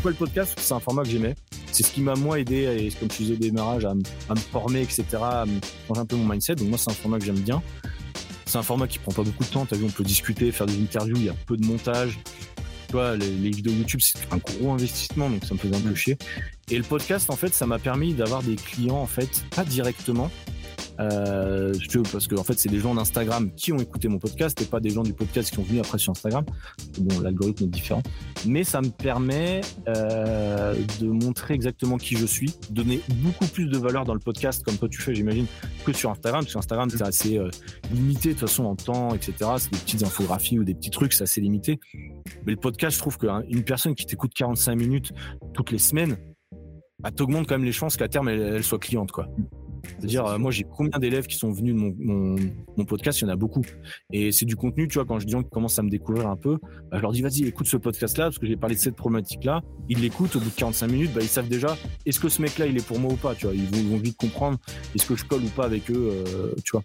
pourquoi le podcast? C'est un format que j'aimais. C'est ce qui m'a moi aidé, et comme tu disais au démarrage, à, me former, etc., à me changer un peu mon mindset. Donc moi, c'est un format que j'aime bien. C'est un format qui prend pas beaucoup de temps. T'as vu, on peut discuter, faire des interviews, il y a peu de montage. Tu vois, les, les vidéos YouTube, c'est un gros investissement, donc ça me faisait un peu chier. Et le podcast, en fait, ça m'a permis d'avoir des clients, en fait, pas directement, euh, parce que en fait, c'est des gens d'Instagram qui ont écouté mon podcast et pas des gens du podcast qui sont venus après sur Instagram. Bon, l'algorithme est différent, mais ça me permet euh, de montrer exactement qui je suis, donner beaucoup plus de valeur dans le podcast, comme toi tu fais, j'imagine, que sur Instagram. Parce Instagram, c'est assez euh, limité de toute façon en temps, etc. C'est des petites infographies ou des petits trucs, c'est assez limité. Mais le podcast, je trouve qu'une personne qui t'écoute 45 minutes toutes les semaines, bah, t'augmente quand même les chances qu'à terme elle, elle soit cliente, quoi. C'est-à-dire, euh, moi, j'ai combien d'élèves qui sont venus de mon, mon, podcast? Il y en a beaucoup. Et c'est du contenu, tu vois, quand je dis qu'ils commencent à me découvrir un peu, bah, je leur dis, vas-y, écoute ce podcast-là, parce que j'ai parlé de cette problématique-là. Ils l'écoutent, au bout de 45 minutes, bah, ils savent déjà, est-ce que ce mec-là, il est pour moi ou pas, tu vois? Ils vont, vite comprendre, est-ce que je colle ou pas avec eux, euh, tu vois?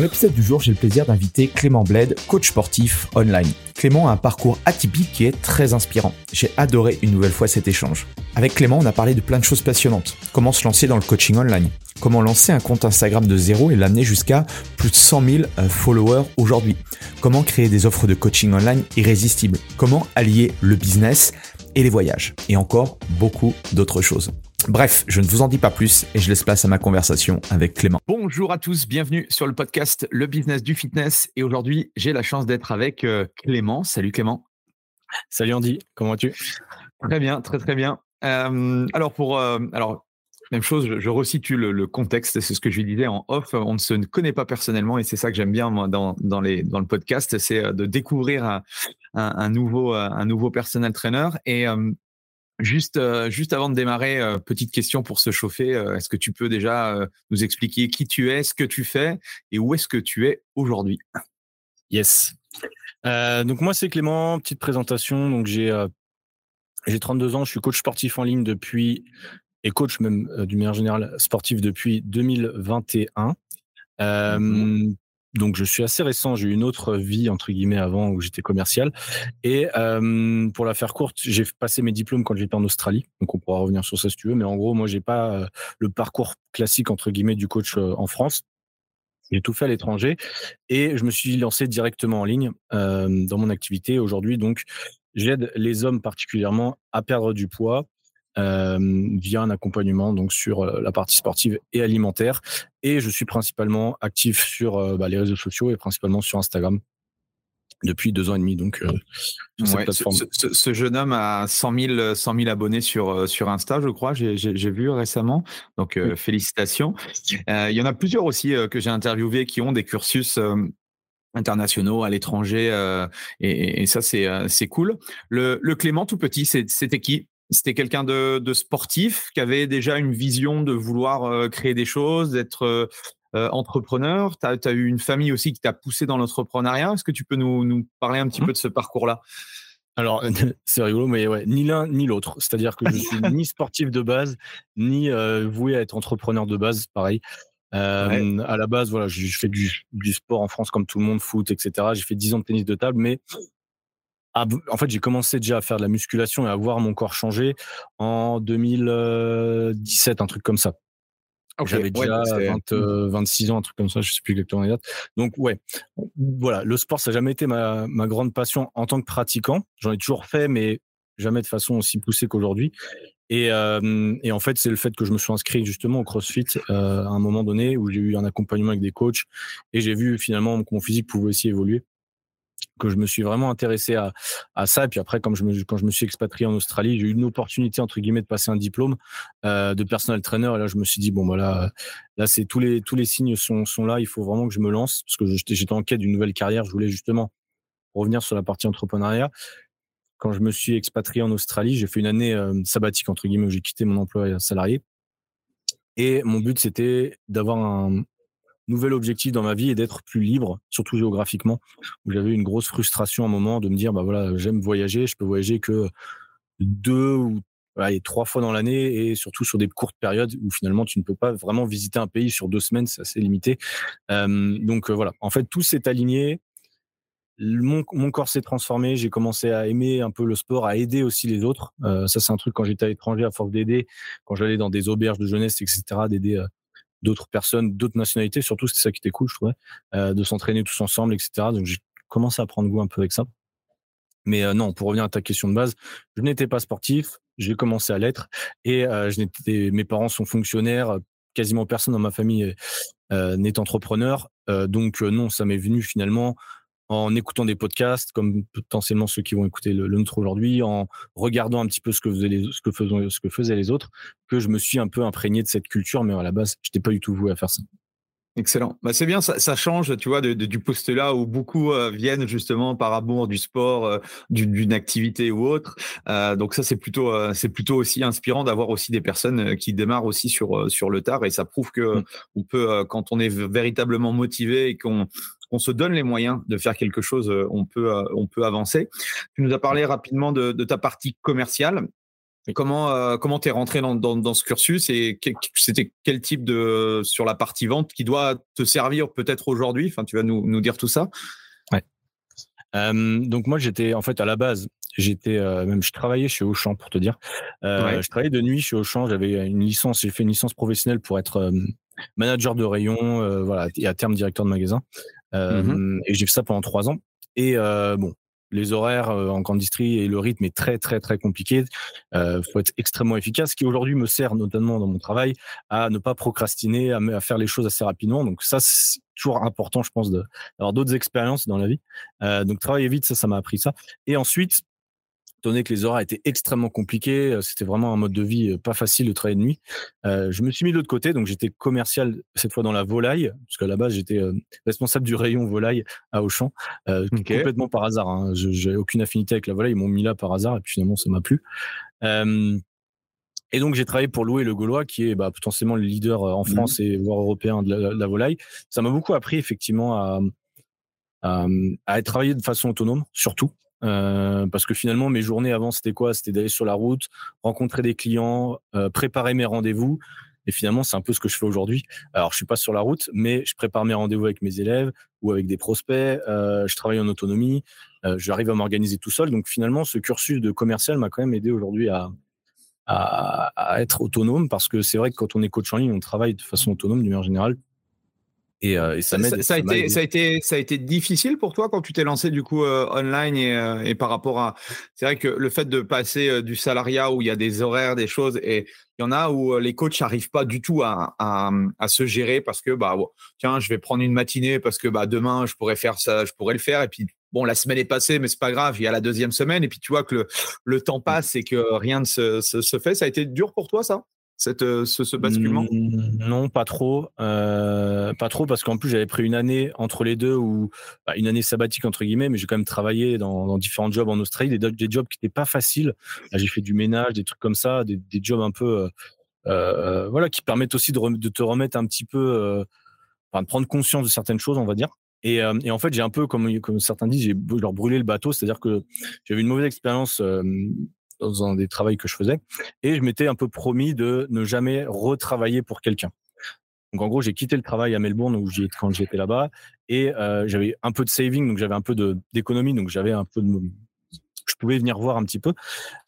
Dans l'épisode du jour, j'ai le plaisir d'inviter Clément Bled, coach sportif online. Clément a un parcours atypique qui est très inspirant. J'ai adoré une nouvelle fois cet échange. Avec Clément, on a parlé de plein de choses passionnantes. Comment se lancer dans le coaching online? Comment lancer un compte Instagram de zéro et l'amener jusqu'à plus de 100 000 euh, followers aujourd'hui? Comment créer des offres de coaching online irrésistibles? Comment allier le business et les voyages Et encore beaucoup d'autres choses. Bref, je ne vous en dis pas plus et je laisse place à ma conversation avec Clément. Bonjour à tous, bienvenue sur le podcast Le Business du Fitness. Et aujourd'hui, j'ai la chance d'être avec euh, Clément. Salut Clément. Salut Andy, comment vas-tu? Très bien, très très bien. Euh, alors pour euh, alors même chose, je, resitue le, contexte, c'est ce que je lui disais en off. On ne se connaît pas personnellement et c'est ça que j'aime bien dans, dans, le podcast, c'est de découvrir un, nouveau, un nouveau personnel trainer. Et Juste, euh, juste avant de démarrer, euh, petite question pour se chauffer. Euh, est-ce que tu peux déjà nous expliquer qui tu es, ce que tu fais et où est-ce que tu es aujourd'hui? Yes. donc moi c'est Clément. Petite présentation. Donc j'ai j'ai 32 ans. Je suis coach sportif en ligne depuis et coach même du manière générale sportif depuis 2021 donc je suis assez récent, j'ai eu une autre vie entre guillemets avant où j'étais commercial. Et euh, pour la faire courte, j'ai passé mes diplômes quand j'étais en Australie, donc on pourra revenir sur ça si tu veux. Mais en gros, moi j'ai pas euh, le parcours classique entre guillemets du coach euh, en France. J'ai tout fait à l'étranger et je me suis lancé directement en ligne euh, dans mon activité aujourd'hui. Donc j'aide les hommes particulièrement à perdre du poids, euh, via un accompagnement donc sur euh, la partie sportive et alimentaire. Et je suis principalement actif sur euh, bah, les réseaux sociaux et principalement sur Instagram depuis deux ans et demi. Donc, Ce, jeune homme a 100 000, 100 000 abonnés sur, sur Insta, je crois. J'ai vu récemment. Donc, félicitations. Il y en a plusieurs aussi que j'ai interviewés qui ont des cursus internationaux à l'étranger. Et, et, ça, c'est cool. Le, le Clément, tout petit, c'était qui? C'était quelqu'un de, sportif qui avait déjà une vision de vouloir euh, créer des choses, d'être euh, euh, entrepreneur. Tu as, eu une famille aussi qui t'a poussé dans l'entrepreneuriat. Est-ce que tu peux nous, parler un petit mmh. peu de ce parcours-là? Alors, c'est rigolo, mais ouais, ni l'un ni l'autre. C'est-à-dire que je suis ni sportif de base, ni voué à être entrepreneur de base, pareil. À la base, voilà, je, fais du, du, sport en France comme tout le monde, foot, etc. J'ai fait 10 ans de tennis de table, mais ah, en fait, j'ai commencé déjà à faire de la musculation et à voir mon corps changer en 2017, un truc comme ça. J'avais déjà 26 mmh. ans, un truc comme ça, je sais plus exactement les dates. Donc ouais, voilà, le sport, ça n'a jamais été ma, grande passion en tant que pratiquant. J'en ai toujours fait, mais jamais de façon aussi poussée qu'aujourd'hui. Et, en fait, c'est le fait que je me suis inscrit justement au CrossFit à un moment donné où j'ai eu un accompagnement avec des coachs et j'ai vu finalement que mon physique pouvait aussi évoluer que je me suis vraiment intéressé à, ça. Et puis après, quand je me suis expatrié en Australie, j'ai eu une opportunité, entre guillemets, de passer un diplôme euh, de personnel trainer. Et là, je me suis dit, bon, voilà, là, c'est tous les, signes sont, sont là. Il faut vraiment que je me lance parce que j'étais en quête d'une nouvelle carrière. Je voulais justement revenir sur la partie entrepreneuriat. Quand je me suis expatrié en Australie, j'ai fait une année euh, sabbatique, entre guillemets, où j'ai quitté mon emploi salarié. Et mon but, c'était d'avoir un, nouvel objectif dans ma vie et d'être plus libre, surtout géographiquement, j'avais une grosse frustration à un moment de me dire, bah voilà, j'aime voyager, je peux voyager que deux ou trois fois dans l'année et surtout sur des courtes périodes où finalement tu ne peux pas vraiment visiter un pays sur deux semaines, c'est assez limité. donc voilà, en fait tout s'est aligné. Mon, corps s'est transformé, j'ai commencé à aimer un peu le sport, à aider aussi les autres. ça, c'est un truc quand j'étais à l'étranger, à force d'aider, quand j'allais dans des auberges de jeunesse, etc., d'aider d'autres personnes, d'autres nationalités, surtout c'est ça qui était cool, je trouvais, euh, de s'entraîner tous ensemble, etc. Donc j'ai commencé à prendre goût un peu avec ça. Mais euh, non, pour revenir à ta question de base, je n'étais pas sportif, j'ai commencé à l'être et euh, je n'étais, mes parents sont fonctionnaires, quasiment personne dans ma famille n'est entrepreneur, donc non, ça m'est venu finalement en écoutant des podcasts, comme potentiellement ceux qui vont écouter le, nôtre aujourd'hui, en regardant un petit peu ce que, faisaient les, ce, que faisaient, ce que faisaient les autres, que je me suis un peu imprégné de cette culture, mais à la base, je n'étais pas du tout voué à faire ça. Excellent. Bah, c'est bien, ça, change, tu vois, de, du poste-là où beaucoup euh, viennent justement par amour du sport, euh, d'une activité ou autre. Euh, donc ça, c'est plutôt, c'est plutôt aussi inspirant d'avoir aussi des personnes qui démarrent aussi sur sur le tard et ça prouve que mmh. on peut, quand on est véritablement motivé et qu'on on se donne les moyens de faire quelque chose, euh, on peut, euh, on peut avancer. Tu nous as parlé rapidement de, ta partie commerciale. Comment euh, comment t'es rentré dans, ce cursus et c'était quel type de sur la partie vente qui doit te servir peut-être aujourd'hui? Enfin, tu vas nous, dire tout ça. Ouais. donc moi j'étais en fait à la base j'étais même je travaillais chez Auchan pour te dire. Je travaillais de nuit chez Auchan. J'avais une licence j'ai fait une licence professionnelle pour être manager de rayon voilà et à terme directeur de magasin. Mmh et j'ai fait ça pendant trois ans. Et bon, les horaires en grande distrie et le rythme est très très très compliqué. Il faut être extrêmement efficace, ce qui aujourd'hui me sert notamment dans mon travail à ne pas procrastiner, à, faire les choses assez rapidement. Donc ça, c'est toujours important, je pense, d'avoir d'autres expériences dans la vie. donc travailler vite, ça, ça m'a appris ça. Et ensuite, donné que les horaires étaient extrêmement compliqués, euh, c'était vraiment un mode de vie euh, pas facile de travailler de nuit. Euh, je me suis mis de l'autre côté, donc j'étais commercial cette fois dans la volaille, parce qu'à la base j'étais responsable du rayon volaille à Auchan, complètement par hasard. Hein. Je n'avais aucune affinité avec la volaille, ils m'ont mis là par hasard et puis finalement ça m'a plu. et donc j'ai travaillé pour Loué Le Gaulois, qui est bah, potentiellement le leader en mmh France et voire européen de la, volaille. Ça m'a beaucoup appris effectivement à, à, à travailler de façon autonome, surtout. Euh, parce que finalement, mes journées avant, c'était quoi? C'était d'aller sur la route, rencontrer des clients, euh, préparer mes rendez-vous. Et finalement, c'est un peu ce que je fais aujourd'hui. Alors, je suis pas sur la route, mais je prépare mes rendez-vous avec mes élèves ou avec des prospects. Euh, je travaille en autonomie. J'arrive à m'organiser tout seul. Donc, finalement, ce cursus de commercial m'a quand même aidé aujourd'hui à, à, à, être autonome parce que c'est vrai que quand on est coach en ligne, on travaille de façon autonome d'une manière générale. Euh, et, ça, ça, a été, ça, a été, ça a été difficile pour toi quand tu t'es lancé du coup euh, online et, euh, et, par rapport à. C'est vrai que le fait de passer du salariat où il y a des horaires, des choses, et il y en a où les coachs n'arrivent pas du tout à, à, à, se gérer parce que bah tiens, je vais prendre une matinée parce que bah demain je pourrais faire ça, je pourrais le faire et puis bon la semaine est passée mais c'est pas grave, il y a la deuxième semaine et puis tu vois que le, le temps mmh. passe et que rien ne se, se, se fait. Ça a été dur pour toi ça? Euh, ce, basculement? Mmh, Non, pas trop. Euh, pas trop parce qu'en plus, j'avais pris une année entre les deux, ou bah, une année sabbatique, entre guillemets, mais j'ai quand même travaillé dans, différents jobs en Australie, des, jobs qui n'étaient pas faciles. J'ai fait du ménage, des trucs comme ça, des, jobs un peu. Euh, voilà, qui permettent aussi de, te remettre un petit peu. Enfin, de prendre conscience de certaines choses, on va dire. Et, en fait, j'ai un peu, comme, comme certains disent, j'ai leur brûlé le bateau, c'est-à-dire que j'avais une mauvaise expérience dans des travaux que je faisais. Et je m'étais un peu promis de ne jamais retravailler pour quelqu'un. Donc en gros, j'ai quitté le travail à Melbourne où quand j'étais là-bas et euh, j'avais un peu de saving, donc j'avais un peu d'économie, donc j'avais un peu de, je pouvais venir voir un petit peu,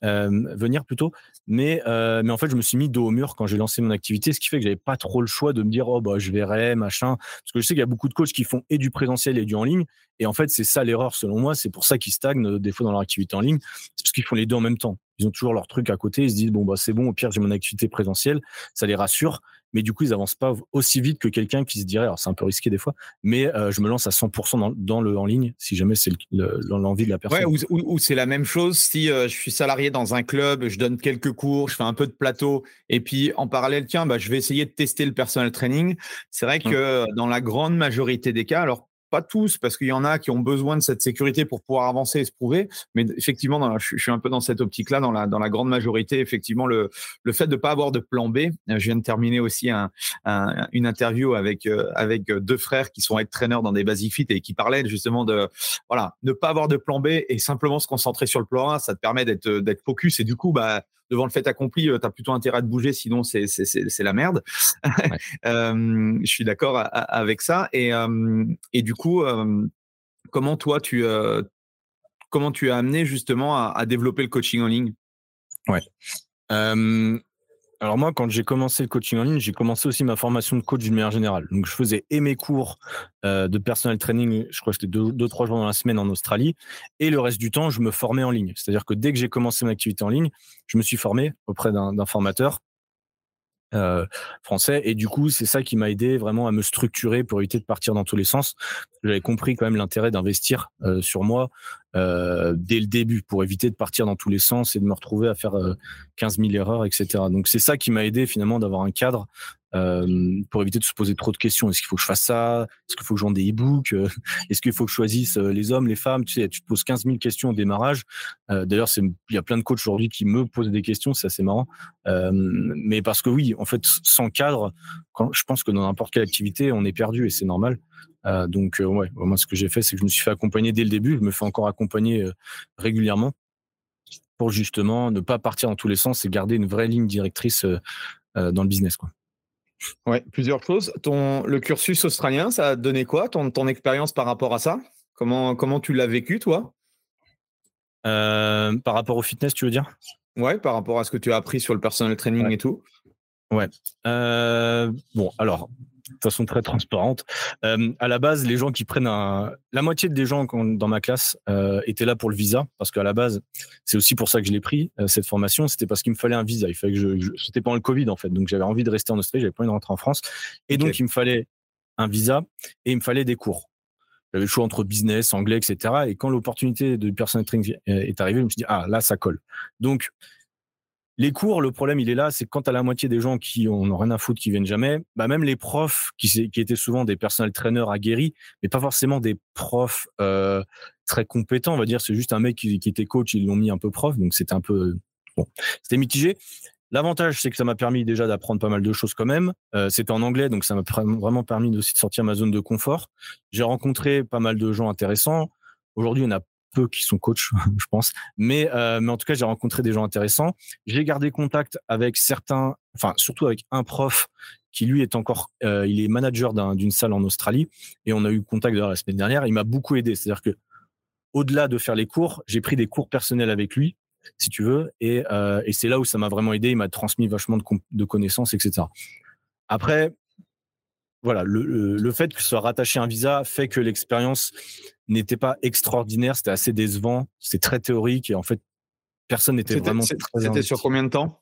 venir plutôt. Mais, mais en fait, je me suis mis dos au mur quand j'ai lancé mon activité, ce qui fait que j'avais pas trop le choix de me dire, oh, bah, je verrai, machin. Parce que je sais qu'il y a beaucoup de coachs qui font et du présentiel et du en ligne. Et en fait, c'est ça l'erreur, selon moi. C'est pour ça qu'ils stagnent des fois dans leur activité en ligne. C'est parce qu'ils font les deux en même temps. Ils ont toujours leur truc à côté. Ils se disent bon bah c'est bon, au pire j'ai mon activité présentielle, ça les rassure. Mais du coup, ils avancent pas aussi vite que quelqu'un qui se dirait, alors c'est un peu risqué des fois, mais euh, je me lance à 100% dans, le en ligne si jamais c'est l'envie de la personne. Ouais, ou, c'est la même chose si euh, je suis salarié dans un club, je donne quelques cours, je fais un peu de plateau, et puis en parallèle, tiens, bah, je vais essayer de tester le personal training. C'est vrai que dans la grande majorité des cas, alors pas tous, parce qu'il y en a qui ont besoin de cette sécurité pour pouvoir avancer et se prouver. Mais effectivement, je, suis un peu dans cette optique-là, dans la, dans la grande majorité, effectivement, le, le fait de ne pas avoir de plan B. Je viens de terminer aussi un, une interview avec, euh, avec deux frères qui sont entraîneurs dans des Basic Fit et qui parlaient justement de voilà, ne pas avoir de plan B et simplement se concentrer sur le plan A. Ça te permet d'être focus et du coup, bah, devant le fait accompli, euh, tu as plutôt intérêt de bouger, sinon c'est la merde. Euh, je suis d'accord avec ça. Et, euh, et du coup, comment toi, tu, comment tu as amené justement à, à, développer le coaching en ligne? Ouais. Alors moi, quand j'ai commencé le coaching en ligne, j'ai commencé aussi ma formation de coach d'une manière générale. Donc je faisais et mes cours euh, de personal training, je crois que c'était deux, trois jours dans la semaine en Australie, et le reste du temps, je me formais en ligne. C'est-à-dire que dès que j'ai commencé mon activité en ligne, je me suis formé auprès d'un formateur euh, français. Et du coup, c'est ça qui m'a aidé vraiment à me structurer pour éviter de partir dans tous les sens. J'avais compris quand même l'intérêt d'investir euh, sur moi euh, dès le début pour éviter de partir dans tous les sens et de me retrouver à faire 15 000 erreurs, etc. Donc c'est ça qui m'a aidé finalement d'avoir un cadre euh, pour éviter de se poser trop de questions. Est-ce qu'il faut que je fasse ça? Est-ce qu'il faut que je vende des e-books? Euh, Est-ce qu'il faut que je choisisse euh, les hommes, les femmes? Tu sais, tu te poses 15 000 questions au démarrage. D'ailleurs, il y a plein de coachs aujourd'hui qui me posent des questions, c'est assez marrant. mais parce que oui, en fait, sans cadre, je pense que dans n'importe quelle activité, on est perdu et c'est normal. donc, ouais, moi, ce que j'ai fait, c'est que je me suis fait accompagner dès le début. Je me fais encore accompagner régulièrement pour justement ne pas partir dans tous les sens et garder une vraie ligne directrice dans le business. Quoi. Ouais, plusieurs choses. Ton, le cursus australien, ça a donné quoi ton, ton expérience par rapport à ça? Comment, comment tu l'as vécu, toi? Euh, Par rapport au fitness, tu veux dire? Ouais, par rapport à ce que tu as appris sur le personal training et tout. Ouais. Euh, bon, alors, façon très transparente. Euh, à la base, les gens qui prennent un, la moitié des gens dans ma classe euh, étaient là pour le visa, parce qu'à la base, c'est aussi pour ça que je l'ai pris euh, cette formation. C'était parce qu'il me fallait un visa. Il fallait que je, c'était pendant le Covid en fait, donc j'avais envie de rester en Australie, j'avais pas envie de rentrer en France, et donc il me fallait un visa et il me fallait des cours. J'avais le choix entre business, anglais, etc. Et quand l'opportunité de personal training est arrivée, je me suis dit ah là ça colle. Donc les cours, le problème, il est là, c'est quand à la moitié des gens qui ont rien à foutre, qui viennent jamais, bah même les profs qui, qui étaient souvent des personnels traîneurs aguerris, mais pas forcément des profs euh, très compétents, on va dire. C'est juste un mec qui, était coach, ils l'ont mis un peu prof, donc c'était un peu bon, c'était mitigé. L'avantage, c'est que ça m'a permis déjà d'apprendre pas mal de choses quand même. Euh, c'était en anglais, donc ça m'a vraiment permis aussi de sortir ma zone de confort. J'ai rencontré pas mal de gens intéressants. Aujourd'hui, on a peu qui sont coachs, je pense. Mais, euh, mais en tout cas, j'ai rencontré des gens intéressants. J'ai gardé contact avec certains, enfin surtout avec un prof qui lui est encore, euh, il est manager d'une salle en Australie et on a eu contact la semaine dernière. Il m'a beaucoup aidé. C'est-à-dire que au-delà de faire les cours, j'ai pris des cours personnels avec lui, si tu veux, et, euh, et c'est là où ça m'a vraiment aidé. Il m'a transmis vachement de connaissances, etc. Après, voilà, le, le, fait que ce soit rattaché à un visa fait que l'expérience n'était pas extraordinaire, c'était assez décevant, c'était très théorique et en fait, personne n'était vraiment. C'était sur combien de temps?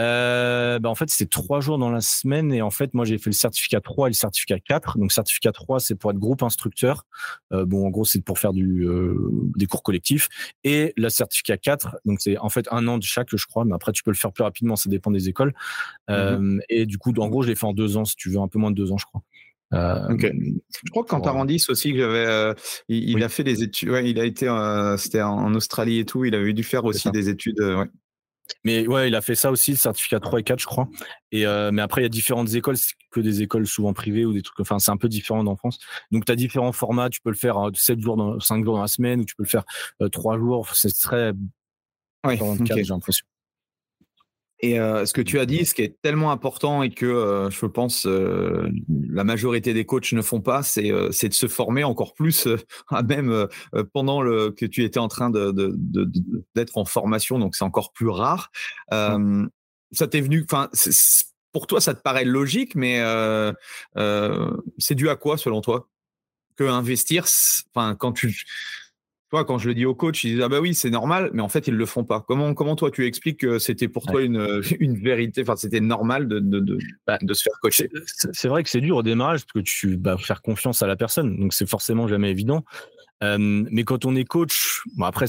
Euh, bah en fait, c'est trois jours dans la semaine et en fait, moi, j'ai fait le certificat 3 et le certificat 4. Donc, certificat 3, c'est pour être groupe instructeur. Euh, bon, en gros, c'est pour faire du, euh, des cours collectifs. Et le certificat 4, donc c'est en fait un an de chaque, je crois, mais après, tu peux le faire plus rapidement, ça dépend des écoles. Mmh et du coup, en gros, je l'ai fait en deux ans, si tu veux, un peu moins de deux ans, je crois. Euh, je crois que quand Arandis aussi, que j'avais, euh, il, a fait des études. Ouais, il a été, euh, c'était en Australie et tout. Il avait dû faire aussi des études. ouais. Mais ouais, il a fait ça aussi, le certificat 3 et 4, je crois. Et mais après, il y a différentes écoles, que des écoles souvent privées ou des trucs. Enfin, c'est un peu différent en France. Donc, tu as différents formats. Tu peux le faire 7 jours, dans, 5 jours dans la semaine, ou tu peux le faire 3 jours. C'est très. Ouais, okay. j'ai l'impression. Et euh, ce que tu as dit, ce qui est tellement important et que euh, je pense euh, la majorité des coachs ne font pas, c'est de se former encore plus, même pendant le, que tu étais en train de, d'être en formation, donc c'est encore plus rare. Ça t'est venu, enfin, pour toi, ça te paraît logique, mais c'est dû à quoi selon toi? Que investir, enfin, quand tu toi, quand je le dis au coach, ils disent ah bah oui, c'est normal, mais en fait ils le font pas. Comment comment toi tu expliques que c'était pour toi une, une vérité, enfin c'était normal de de, de, bah, de, se faire coacher? C'est vrai que c'est dur au démarrage parce que tu vas faire confiance à la personne, donc c'est forcément jamais évident. Euh, mais quand on est coach, bon après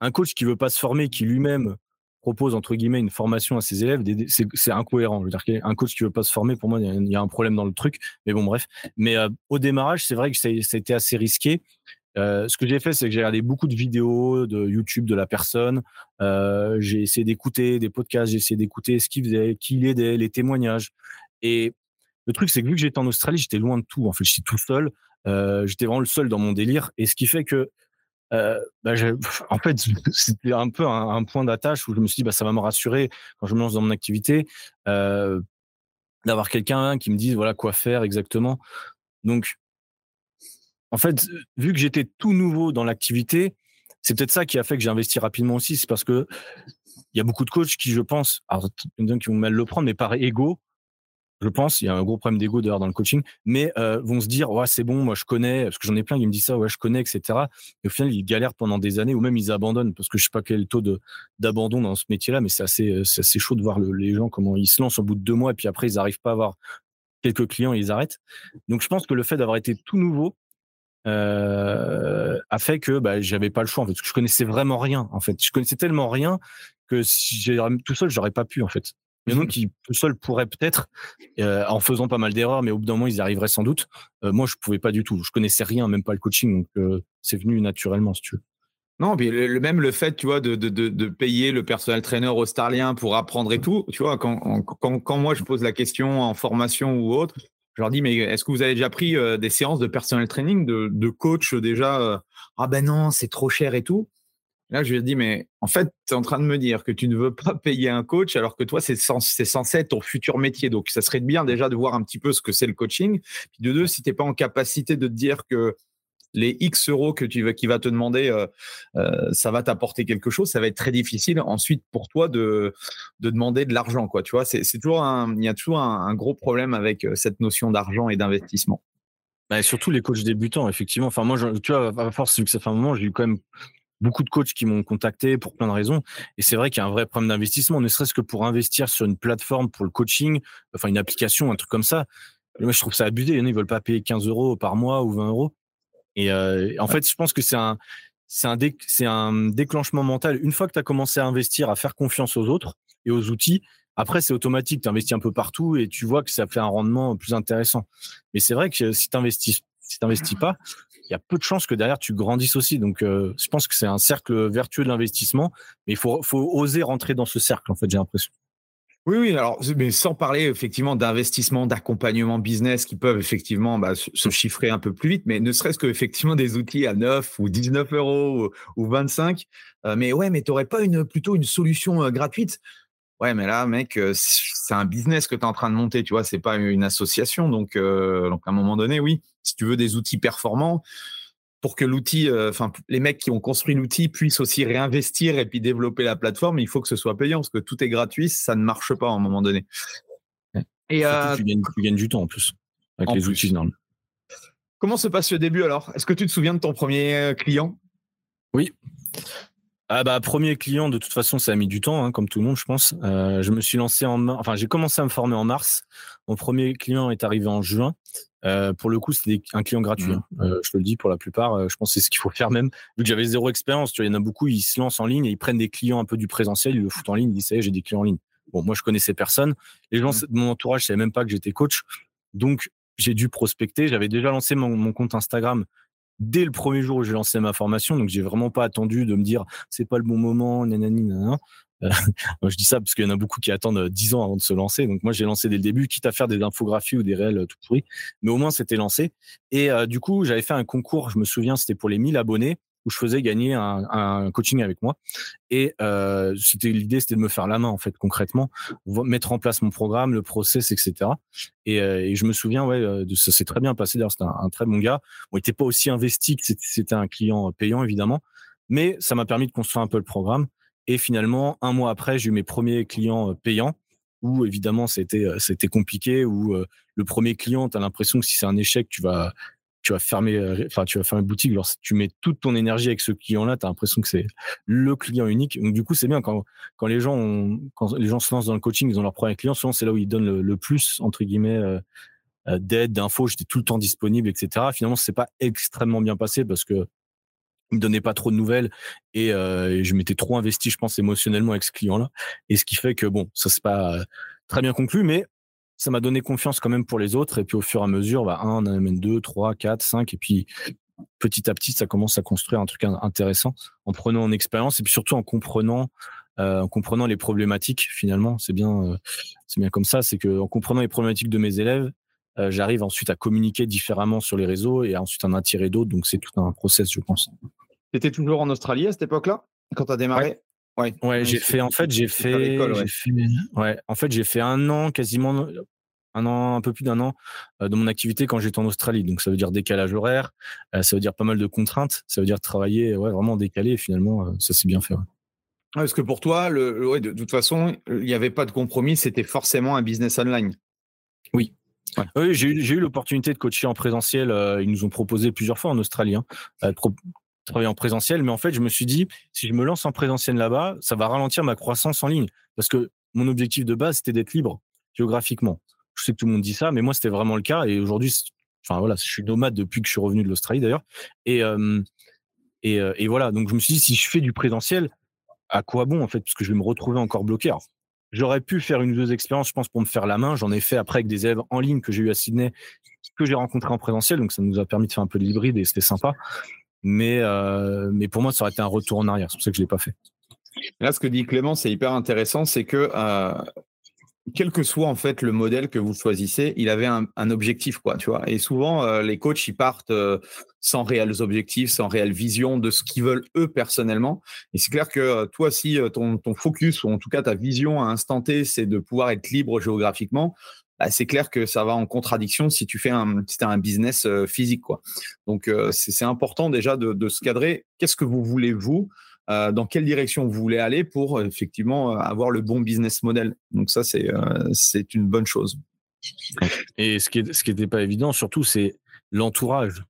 un coach qui veut pas se former, qui lui-même propose entre guillemets une formation à ses élèves, c'est incohérent. Je veux dire qu'un coach qui veut pas se former, pour moi, il y, a un problème dans le truc. Mais bon, bref. Mais euh, au démarrage, c'est vrai que été assez risqué. Euh, ce que j'ai fait, c'est que j'ai regardé beaucoup de vidéos de YouTube de la personne. Euh, j'ai essayé d'écouter des podcasts, j'ai essayé d'écouter ce qu'il faisait, qui il aidait, les témoignages. Et le truc, c'est que vu que j'étais en Australie, j'étais loin de tout. En fait, j'étais tout seul. Euh, j'étais vraiment le seul dans mon délire. Et ce qui fait que, bah, en fait, c'était un peu un, point d'attache où je me suis dit, bah, ça va me rassurer quand je me lance dans mon activité, d'avoir quelqu'un qui me dise voilà quoi faire exactement. Donc, en fait, vu que j'étais tout nouveau dans l'activité, c'est peut-être ça qui a fait que j'ai investi rapidement aussi. C'est parce que il y a beaucoup de coachs qui, je pense, alors qui vont mal le prendre, mais par ego, je pense, il y a un gros problème d'ego d'ailleurs dans le coaching, mais euh, vont se dire ouais c'est bon, moi je connais, parce que j'en ai plein qui me disent ça, ouais je connais, etc. Et au final ils galèrent pendant des années ou même ils abandonnent parce que je sais pas quel taux d'abandon dans ce métier-là, mais c'est assez c'est assez chaud de voir les gens comment ils se lancent au bout de deux mois et puis après ils n'arrivent pas à avoir quelques clients et ils arrêtent. Donc je pense que le fait d'avoir été tout nouveau, euh, a fait que bah, j'avais pas le choix en fait. Parce que je connaissais vraiment rien en fait. Je connaissais tellement rien que si tout seul, j'aurais pas pu en fait. Il y en a qui tout seul pourraient peut-être euh, en faisant pas mal d'erreurs, mais au bout d'un moment ils y arriveraient sans doute. Euh, moi, je pouvais pas du tout. Je connaissais rien, même pas le coaching, donc c'est venu naturellement si tu veux. Non, mais le, même le fait, tu vois, de, de, de, payer le personnel trainer australien pour apprendre et tout, tu vois, quand, quand, quand moi je pose la question en formation ou autre, je leur dis, mais est-ce que vous avez déjà pris euh, des séances de personnel training, de, coach déjà euh, Ah ben non, c'est trop cher et tout? Là, je lui ai dit, mais en fait, tu es en train de me dire que tu ne veux pas payer un coach alors que toi, c'est censé, censé être ton futur métier. Donc, ça serait bien déjà de voir un petit peu ce que c'est le coaching. Puis de deux, si tu n'es pas en capacité de te dire que les X euros que tu qui va te demander, euh, euh, ça va t'apporter quelque chose. Ça va être très difficile ensuite pour toi de, de demander de l'argent, quoi. Tu c'est toujours il y a toujours un, gros problème avec euh, cette notion d'argent et d'investissement. Bah, surtout les coachs débutants, effectivement. Enfin, moi, à force, vu que ça fait un moment, j'ai eu quand même beaucoup de coachs qui m'ont contacté pour plein de raisons. Et c'est vrai qu'il y a un vrai problème d'investissement, ne serait-ce que pour investir sur une plateforme pour le coaching, enfin une application, un truc comme ça. Moi, je trouve ça abusé. Il y en ils veulent pas payer 15 euros par mois ou 20 euros. Et euh, en fait, je pense que c'est un, c'est un, c'est un déclenchement mental. Une fois que tu as commencé à investir, à faire confiance aux autres et aux outils, après, c'est automatique. Tu investis un peu partout et tu vois que ça fait un rendement plus intéressant. Mais c'est vrai que si tu investis, si t'investis pas, il y a peu de chances que derrière tu grandisses aussi. Donc, euh, je pense que c'est un cercle vertueux de l'investissement, mais il faut, faut oser rentrer dans ce cercle. En fait, j'ai l'impression. Oui, oui, alors, mais sans parler effectivement d'investissement, d'accompagnement business qui peuvent effectivement bah, se chiffrer un peu plus vite, mais ne serait-ce que effectivement des outils à 9 ou 19 euros ou, 25. Euh, mais ouais, mais tu n'aurais pas une, plutôt une solution euh, gratuite? Ouais, mais là, mec, euh, c'est un business que tu es en train de monter, tu vois, c'est pas une association. Donc, donc, à un moment donné, oui, si tu veux des outils performants, pour que l'outil, euh, enfin les mecs qui ont construit l'outil puissent aussi réinvestir et puis développer la plateforme, il faut que ce soit payant parce que tout est gratuit, ça ne marche pas à un moment donné. Et euh, tu, gagnes, du temps en plus avec les outils. Comment se passe le début alors? Est-ce que tu te souviens de ton premier euh, client? Oui. Ah bah premier client de toute façon ça a mis du temps hein, comme tout le monde je pense. je me suis lancé en enfin j'ai commencé à me former en mars. Mon premier client est arrivé en juin. Euh, pour le coup, c'était un client gratuit. Hein. Mmh. Euh, je te le dis pour la plupart. Euh, je pense que c'est ce qu'il faut faire même. Vu que j'avais zéro expérience, tu vois, il y en a beaucoup, ils se lancent en ligne et ils prennent des clients un peu du présentiel, ils le foutent en ligne, ils disent, j'ai des clients en ligne. Bon, moi, je connaissais personne. Les gens mmh. de mon entourage ne savaient même pas que j'étais coach. Donc, j'ai dû prospecter. J'avais déjà lancé mon, mon, compte Instagram dès le premier jour où j'ai lancé ma formation. Donc, j'ai vraiment pas attendu de me dire, c'est pas le bon moment, nanani, nanana. Euh, je dis ça parce qu'il y en a beaucoup qui attendent 10 ans avant de se lancer. Donc moi, j'ai lancé dès le début, quitte à faire des infographies ou des réels tout pourris. Mais au moins, c'était lancé. Et euh, du coup, j'avais fait un concours, je me souviens, c'était pour les 1000 abonnés où je faisais gagner un, coaching avec moi. Et euh, c'était l'idée, c'était de me faire la main en fait concrètement, mettre en place mon programme, le process, etc. Et, euh, je me souviens, ouais, ça s'est très bien passé. D'ailleurs, c'était un, très bon gars. Il n'était pas aussi investi que c'était un client payant évidemment, mais ça m'a permis de construire un peu le programme. Et finalement, un mois après, j'ai eu mes premiers clients euh, payants où évidemment c'était euh, c'était compliqué où euh, le premier client tu as l'impression que si c'est un échec tu vas tu vas fermer, enfin, tu vas fermer boutique. Alors, tu mets toute ton énergie avec ce client-là, tu as l'impression que c'est le client unique. Donc, du coup, c'est bien quand, quand les gens les gens se lancent dans le coaching, ils ont leur premier client. Souvent, c'est là où ils donnent le, plus, entre guillemets, d'aide, d'infos. J'étais tout le temps disponible, etc. Finalement, c'est pas extrêmement bien passé parce que me donnait pas trop de nouvelles et, euh, je m'étais trop investi, je pense, émotionnellement avec ce client-là. Et ce qui fait que bon, ça c'est pas très bien conclu, mais ça m'a donné confiance quand même pour les autres. Et puis au fur et à mesure, bah, un, on amène deux, trois, quatre, cinq, et puis petit à petit, ça commence à construire un truc intéressant en prenant en expérience et puis surtout en comprenant, euh, en comprenant les problématiques. Finalement, c'est bien, euh, c'est bien comme ça. C'est que en comprenant les problématiques de mes élèves, euh, j'arrive ensuite à communiquer différemment sur les réseaux et ensuite en attirer d'autres. Donc c'est tout un process, je pense. Tu étais toujours en Australie à cette époque-là quand tu as démarré? Ouais. Ouais, j'ai fait en fait j'ai fait, ouais. en fait j'ai fait un an quasiment un an un peu plus d'un an euh, de mon activité quand j'étais en Australie donc ça veut dire décalage horaire euh, ça veut dire pas mal de contraintes ça veut dire travailler ouais vraiment décalé et finalement ça s'est bien fait parce que pour toi le, de, toute façon il n'y avait pas de compromis c'était forcément un business online oui oui, j'ai eu, l'opportunité de coacher en présentiel. Euh, ils nous ont proposé plusieurs fois en Australie hein, de travailler en présentiel. Mais en fait, je me suis dit, si je me lance en présentiel là-bas, ça va ralentir ma croissance en ligne. Parce que mon objectif de base, c'était d'être libre géographiquement. Je sais que tout le monde dit ça, mais moi, c'était vraiment le cas. Et aujourd'hui, enfin voilà, je suis nomade depuis que je suis revenu de l'Australie d'ailleurs. Euh, euh, et, voilà, donc je me suis dit, si je fais du présentiel, à quoi bon en fait Parce que je vais me retrouver encore bloqué. J'aurais pu faire une ou deux expériences, je pense, pour me faire la main. J'en ai fait après avec des élèves en ligne que j'ai eu à Sydney, que j'ai rencontrés en présentiel. Donc, ça nous a permis de faire un peu l'hybride et c'était sympa. Mais, euh, mais pour moi, ça aurait été un retour en arrière. C'est pour ça que je ne l'ai pas fait. Là, ce que dit Clément, c'est hyper intéressant. C'est que euh, quel que soit en fait le modèle que vous choisissez, il avait un, objectif, quoi, tu vois. Et souvent, euh, les coachs, ils partent euh, sans réels objectifs, sans réelle vision de ce qu'ils veulent eux personnellement. Et c'est clair que euh, toi, si ton, ton, focus ou en tout cas ta vision à instant T, c'est de pouvoir être libre géographiquement, bah, c'est clair que ça va en contradiction si tu fais un, as un business physique, quoi. Donc, c'est important déjà de se cadrer. Qu'est-ce que vous voulez vous euh, dans quelle direction vous voulez aller pour effectivement euh, avoir le bon business model? Donc ça, c'est euh, c'est une bonne chose. Et ce qui n'était ce qui pas évident, surtout, c'est l'entourage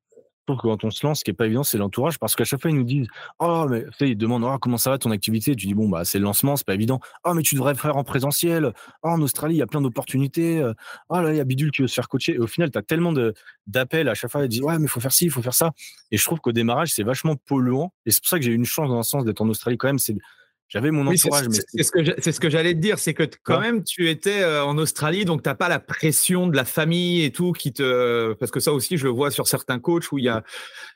que quand on se lance, ce qui est pas évident, c'est l'entourage, parce qu'à chaque fois, ils nous disent Oh, mais tu sais, ils demandent oh, comment ça va ton activité? Tu dis Bon, bah, c'est le lancement, c'est pas évident. Oh, mais tu devrais faire en présentiel. Oh, en Australie, il y a plein d'opportunités. Oh, là, il y a Bidule qui veut se faire coacher. Et au final, tu as tellement d'appels à chaque fois, ils disent Ouais, mais il faut faire ci, il faut faire ça. Et je trouve qu'au démarrage, c'est vachement polluant. Et c'est pour ça que j'ai eu une chance, dans un sens, d'être en Australie quand même. C'est j'avais mon entourage. c'est ce que c'est ce que j'allais te dire, c'est que quand même tu étais euh, en Australie, donc t'as pas la pression de la famille et tout qui te, parce que ça aussi je le vois sur certains coachs où il y a,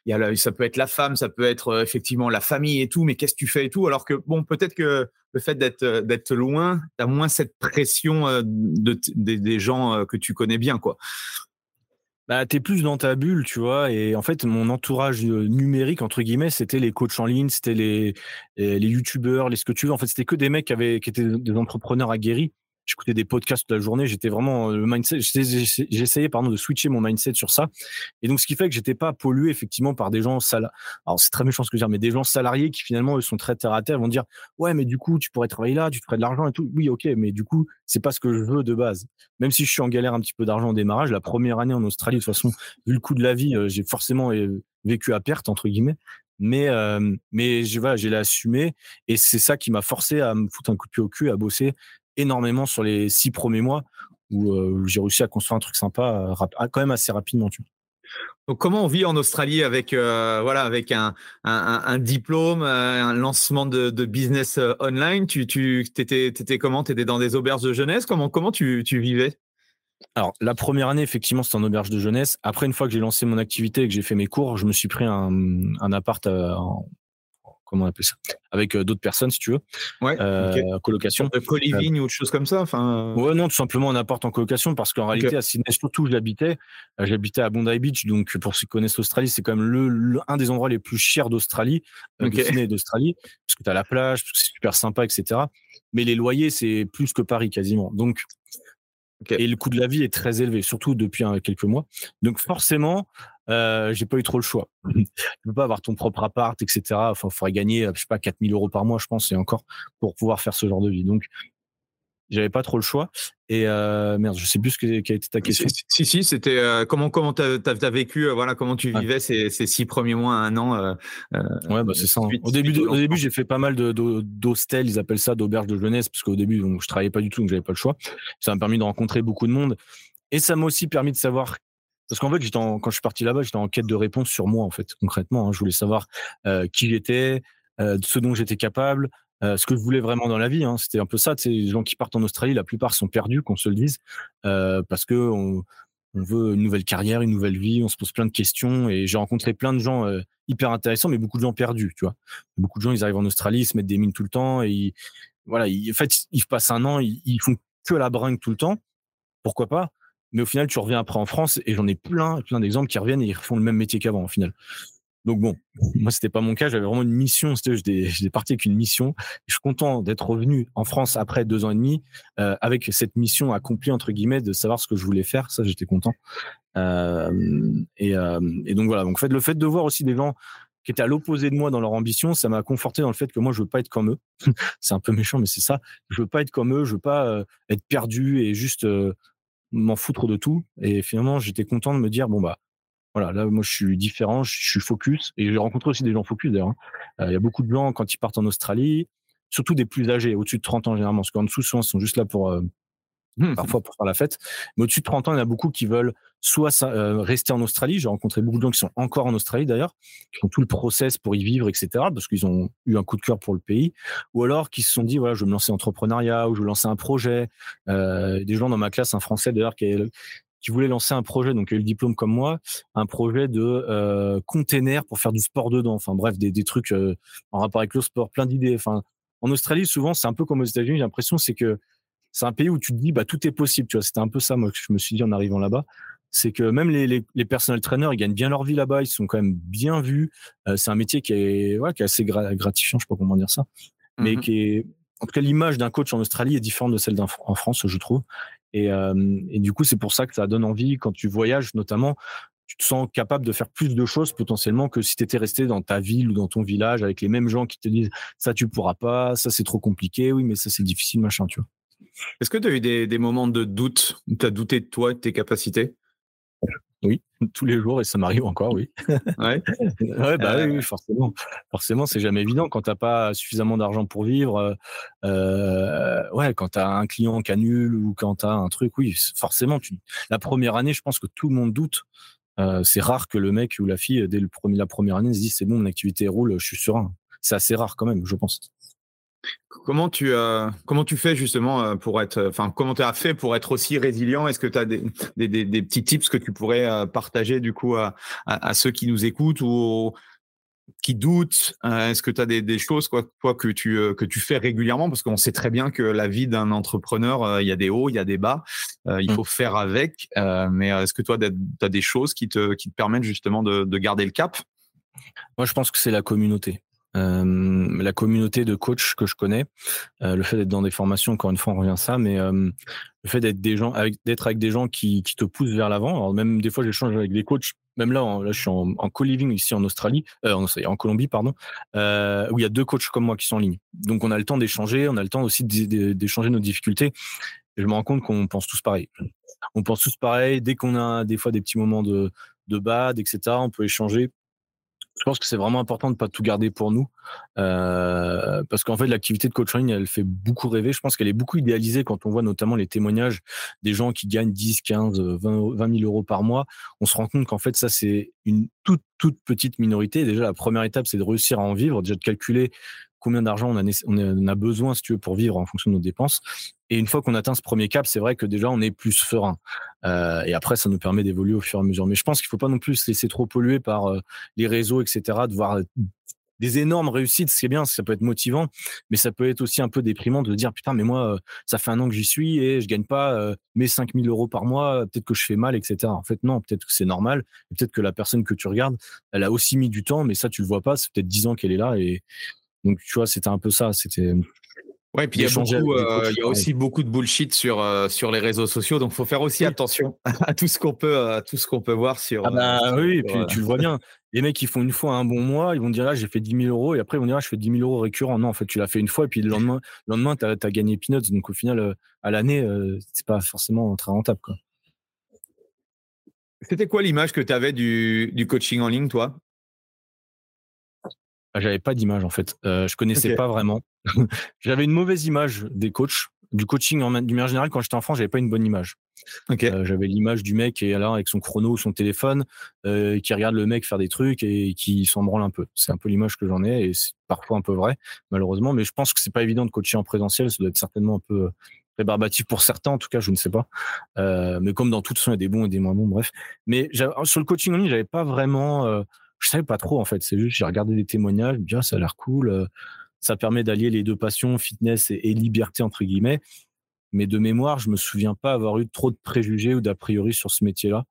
il y a ça peut être la femme, ça peut être euh, effectivement la famille et tout, mais qu'est-ce que tu fais et tout, alors que bon peut-être que le fait d'être euh, d'être loin, t'as moins cette pression de, des gens que tu connais bien quoi bah, tu es plus dans ta bulle, tu vois. Et en fait, mon entourage numérique, entre guillemets, c'était les coachs en ligne, c'était les, les, youtubeurs, les ce que tu veux. En fait, c'était que des mecs qui étaient des entrepreneurs aguerris j'écoutais des podcasts toute la journée. J'étais vraiment euh, le mindset. J'essayais pardon de switcher mon mindset sur ça. Et donc ce qui fait que j'étais pas pollué effectivement par des gens salariés. Alors c'est très méchant ce que je veux dire, mais des gens salariés qui finalement eux sont très terre à terre vont dire ouais mais du coup tu pourrais travailler là, tu ferais de l'argent et tout. Oui ok, mais du coup c'est pas ce que je veux de base. Même si je suis en galère un petit peu d'argent au démarrage, la première année en Australie de toute façon vu le coût de la vie, euh, j'ai forcément euh, vécu à perte entre guillemets mais mais je voilà, j'ai l'assumé et c'est ça qui m'a forcé à me foutre un coup de pied au cul à bosser énormément sur les six premiers mois où, euh, j'ai réussi à construire un truc sympa euh, quand même assez rapidement. Tu Donc, comment on vit en Australie avec, euh, voilà, avec un, un, diplôme, un lancement de, business online? Tu, tu étais, étais comment? Tu étais dans des auberges de jeunesse? Comment, comment tu, tu vivais? Alors, la première année, effectivement, c'était en auberge de jeunesse. Après, une fois que j'ai lancé mon activité et que j'ai fait mes cours, je me suis pris un, un appart en, comment on appelle ça avec euh, d'autres personnes si tu veux. Ouais euh, colocation. De co-living ou autre chose comme ça enfin ouais non tout simplement on apporte en colocation parce qu'en réalité à Sydney surtout j'habitais euh, j'habitais à Bondi Beach donc pour ceux qui connaissent l'Australie c'est quand même le, un des endroits les plus chers d'Australie de Sydney et d'Australie parce que tu as la plage parce que c'est super sympa etc mais les loyers c'est plus que Paris quasiment. Donc Et le coût de la vie est très élevé, surtout depuis quelques mois. Donc forcément, euh, j'ai pas eu trop le choix. tu peux pas avoir ton propre appart, etc. Enfin, il faudrait gagner, je sais pas, 4000 euros par mois, je pense, et encore pour pouvoir faire ce genre de vie. Donc, j'avais pas trop le choix. Et euh, merde, je sais plus ce que, quelle était ta question. Si, si, c'était euh, comment comment t'as as, vécu, euh, voilà, comment tu vivais ces, ces, six premiers mois, un an. ouais, bah c'est ça. Hein. Au début, au début, j'ai fait pas mal de d'hostels, ils appellent ça, d'auberges de jeunesse, parce qu'au début, donc, je travaillais pas du tout, donc j'avais pas le choix. Ça m'a permis de rencontrer beaucoup de monde, et ça m'a aussi permis de savoir parce qu'en fait, quand je suis parti là-bas, j'étais en quête de réponse sur moi, en fait, concrètement. Hein. Je voulais savoir qui j'étais, ce dont j'étais capable, euh, ce que je voulais vraiment dans la vie. Hein, c'était un peu ça. Les gens qui partent en Australie, la plupart sont perdus, qu'on se le dise, euh, parce que on, veut une nouvelle carrière, une nouvelle vie. On se pose plein de questions. Et j'ai rencontré plein de gens euh, hyper intéressants, mais beaucoup de gens perdus. Tu vois, beaucoup de gens, ils arrivent en Australie, ils se mettent des mines tout le temps, et voilà, en fait, ils passent un an, ils, font que la bringue tout le temps. Pourquoi pas? Mais au final, tu reviens après en France, et j'en ai plein, plein d'exemples qui reviennent et ils font le même métier qu'avant, au final. Donc bon, moi c'était pas mon cas, j'avais vraiment une mission, j'étais parti avec une mission. Je suis content d'être revenu en France après deux ans et demi euh, avec cette mission accomplie entre guillemets de savoir ce que je voulais faire, ça j'étais content. Euh, et, euh, et, donc voilà, donc en fait le fait de voir aussi des gens qui étaient à l'opposé de moi dans leur ambition, ça m'a conforté dans le fait que moi je veux pas être comme eux. c'est un peu méchant, mais c'est ça. Je veux pas être comme eux, je veux pas être perdu et juste m'en foutre de tout. Et finalement j'étais content de me dire bon bah voilà, là, moi, je suis différent, je suis focus. Et j'ai rencontré aussi des gens focus, d'ailleurs. Hein. Euh, il y a beaucoup de gens, quand ils partent en Australie, surtout des plus âgés, au-dessus de 30 ans, généralement, parce qu'en dessous, souvent, ils sont juste là pour, euh, mmh. parfois pour faire la fête. Mais au-dessus de 30 ans, il y en a beaucoup qui veulent soit euh, rester en Australie. J'ai rencontré beaucoup de gens qui sont encore en Australie, d'ailleurs, qui font tout le process pour y vivre, etc., parce qu'ils ont eu un coup de cœur pour le pays. Ou alors, qui se sont dit, voilà, je vais me lancer en entrepreneuriat, ou je vais lancer un projet. des gens dans ma classe, un Français, d'ailleurs, qui est qui voulait lancer un projet, donc il a eu le diplôme comme moi, un projet de euh, container pour faire du sport dedans. Enfin bref, des, des trucs euh, en rapport avec le sport, plein d'idées. Enfin, en Australie, souvent, c'est un peu comme aux États-Unis. J'ai l'impression c'est que c'est un pays où tu te dis bah tout est possible. Tu vois, c'était un peu ça moi que je me suis dit en arrivant là-bas. C'est que même les, les, les personnels trainers, ils gagnent bien leur vie là-bas. Ils sont quand même bien vus. Euh, c'est un métier qui est, ouais, qui est assez gratifiant. Je sais pas comment dire ça, mais mmh qui est en tout cas, l'image d'un coach en Australie est différente de celle en France, je trouve. Et, du coup, c'est pour ça que ça donne envie quand tu voyages, notamment, tu te sens capable de faire plus de choses potentiellement que si tu étais resté dans ta ville ou dans ton village avec les mêmes gens qui te disent ça tu pourras pas, ça c'est trop compliqué, oui mais ça c'est difficile machin, tu vois. Est-ce que tu as eu des, des, moments de doute? Où tu as douté de toi, de tes capacités? Oui, tous les jours et ça m'arrive encore, oui. Ouais. ouais bah oui, euh. forcément. Forcément, c'est jamais évident quand t'as pas suffisamment d'argent pour vivre. Euh, euh ouais, quand t'as un client qui annule ou quand t'as un truc, oui, forcément. Tu... La première année, je pense que tout le monde doute. Euh, c'est rare que le mec ou la fille, dès le premier, la première année, se dise c'est bon, mon activité roule, je suis serein. C'est assez rare quand même, je pense. Comment tu, euh, comment tu fais justement euh, pour être, enfin, comment tu as fait pour être aussi résilient? Est-ce que tu as des, des, des, petits tips que tu pourrais euh, partager du coup à, à, ceux qui nous écoutent ou qui doutent? Est-ce que tu as des, des, choses quoi, toi, que, tu, que tu fais régulièrement? Parce qu'on sait très bien que la vie d'un entrepreneur, il y a des hauts, il y a des bas, il mmh. faut faire avec. mais est-ce que toi, tu as des choses qui te, qui te permettent justement de, de garder le cap? Moi, je pense que c'est la communauté. Euh, la communauté de coachs que je connais, euh, le fait d'être dans des formations, encore une fois, on revient à ça, mais euh, le fait d'être des gens, avec, d'être avec des gens qui, qui te poussent vers l'avant. Alors même des fois, j'échange avec des coachs. Même là, là, je suis en, co-living ici en Australie, en, Colombie, pardon, où il y a deux coachs comme moi qui sont en ligne. Donc, on a le temps d'échanger, on a le temps aussi d'échanger nos difficultés. Je me rends compte qu'on pense tous pareil. On pense tous pareil. Dès qu'on a des fois des petits moments de, de bad, etc., on peut échanger je pense que c'est vraiment important de pas tout garder pour nous, euh, parce qu'en fait l'activité de coaching, elle fait beaucoup rêver. Je pense qu'elle est beaucoup idéalisée quand on voit notamment les témoignages des gens qui gagnent 10, 15, 20, 20 000 euros par mois. On se rend compte qu'en fait ça c'est une toute toute petite minorité. Déjà la première étape c'est de réussir à en vivre, déjà de calculer combien d'argent on a, on a besoin, si tu veux, pour vivre en fonction de nos dépenses. Et une fois qu'on atteint ce premier cap, c'est vrai que déjà on est plus serein. Euh, et après, ça nous permet d'évoluer au fur et à mesure. Mais je pense qu'il faut pas non plus se laisser trop polluer par euh, les réseaux, etc. De voir des énormes réussites, c'est bien, ça peut être motivant, mais ça peut être aussi un peu déprimant de dire putain, mais moi, euh, ça fait un an que j'y suis et je gagne pas euh, mes 5000 euros par mois, peut-être que je fais mal, etc. En fait, non, peut-être que c'est normal, peut-être que la personne que tu regardes, elle a aussi mis du temps, mais ça, tu le vois pas, c'est peut-être 10 ans qu'elle est là et donc, tu vois, c'était un peu ça. C'était Ouais, puis il y a, euh, aussi beaucoup de bullshit sur, euh, sur les réseaux sociaux, donc il faut faire aussi attention à tout ce qu'on peut, tout ce qu'on peut voir sur. Ah bah oui, et puis tu le vois bien. Les mecs, ils font une fois un bon mois, ils vont dire là, j'ai fait 10 000 euros, et après, ils vont dire là, je fais 10 000 euros récurrents. Non, en fait, tu l'as fait une fois, et puis le lendemain, le lendemain tu as, gagné peanuts. Donc au final, à l'année, c'est pas forcément très rentable. Quoi. C'était quoi l'image que tu avais du, du coaching en ligne, toi? ah, j'avais pas d'image en fait. Euh, je connaissais pas vraiment. j'avais une mauvaise image des coachs, du coaching en du manière générale. Quand j'étais enfant, j'avais pas une bonne image. Euh, j'avais l'image du mec et là avec son chrono ou son téléphone euh, qui regarde le mec faire des trucs et qui s'en branle un peu. C'est un peu l'image que j'en ai et c'est parfois un peu vrai malheureusement. Mais je pense que c'est pas évident de coacher en présentiel. Ça doit être certainement un peu rébarbatif pour certains en tout cas. Je ne sais pas. Euh, mais comme dans toute façon, il y a des bons et des moins bons. Bref. Mais sur le coaching en ligne, j'avais pas vraiment euh, je savais pas trop en fait. C'est juste j'ai regardé des témoignages, bien ah, ça a l'air cool. Euh, ça permet d'allier les deux passions, fitness et, liberté entre guillemets. Mais de mémoire, je me souviens pas avoir eu trop de préjugés ou d'a priori sur ce métier-là.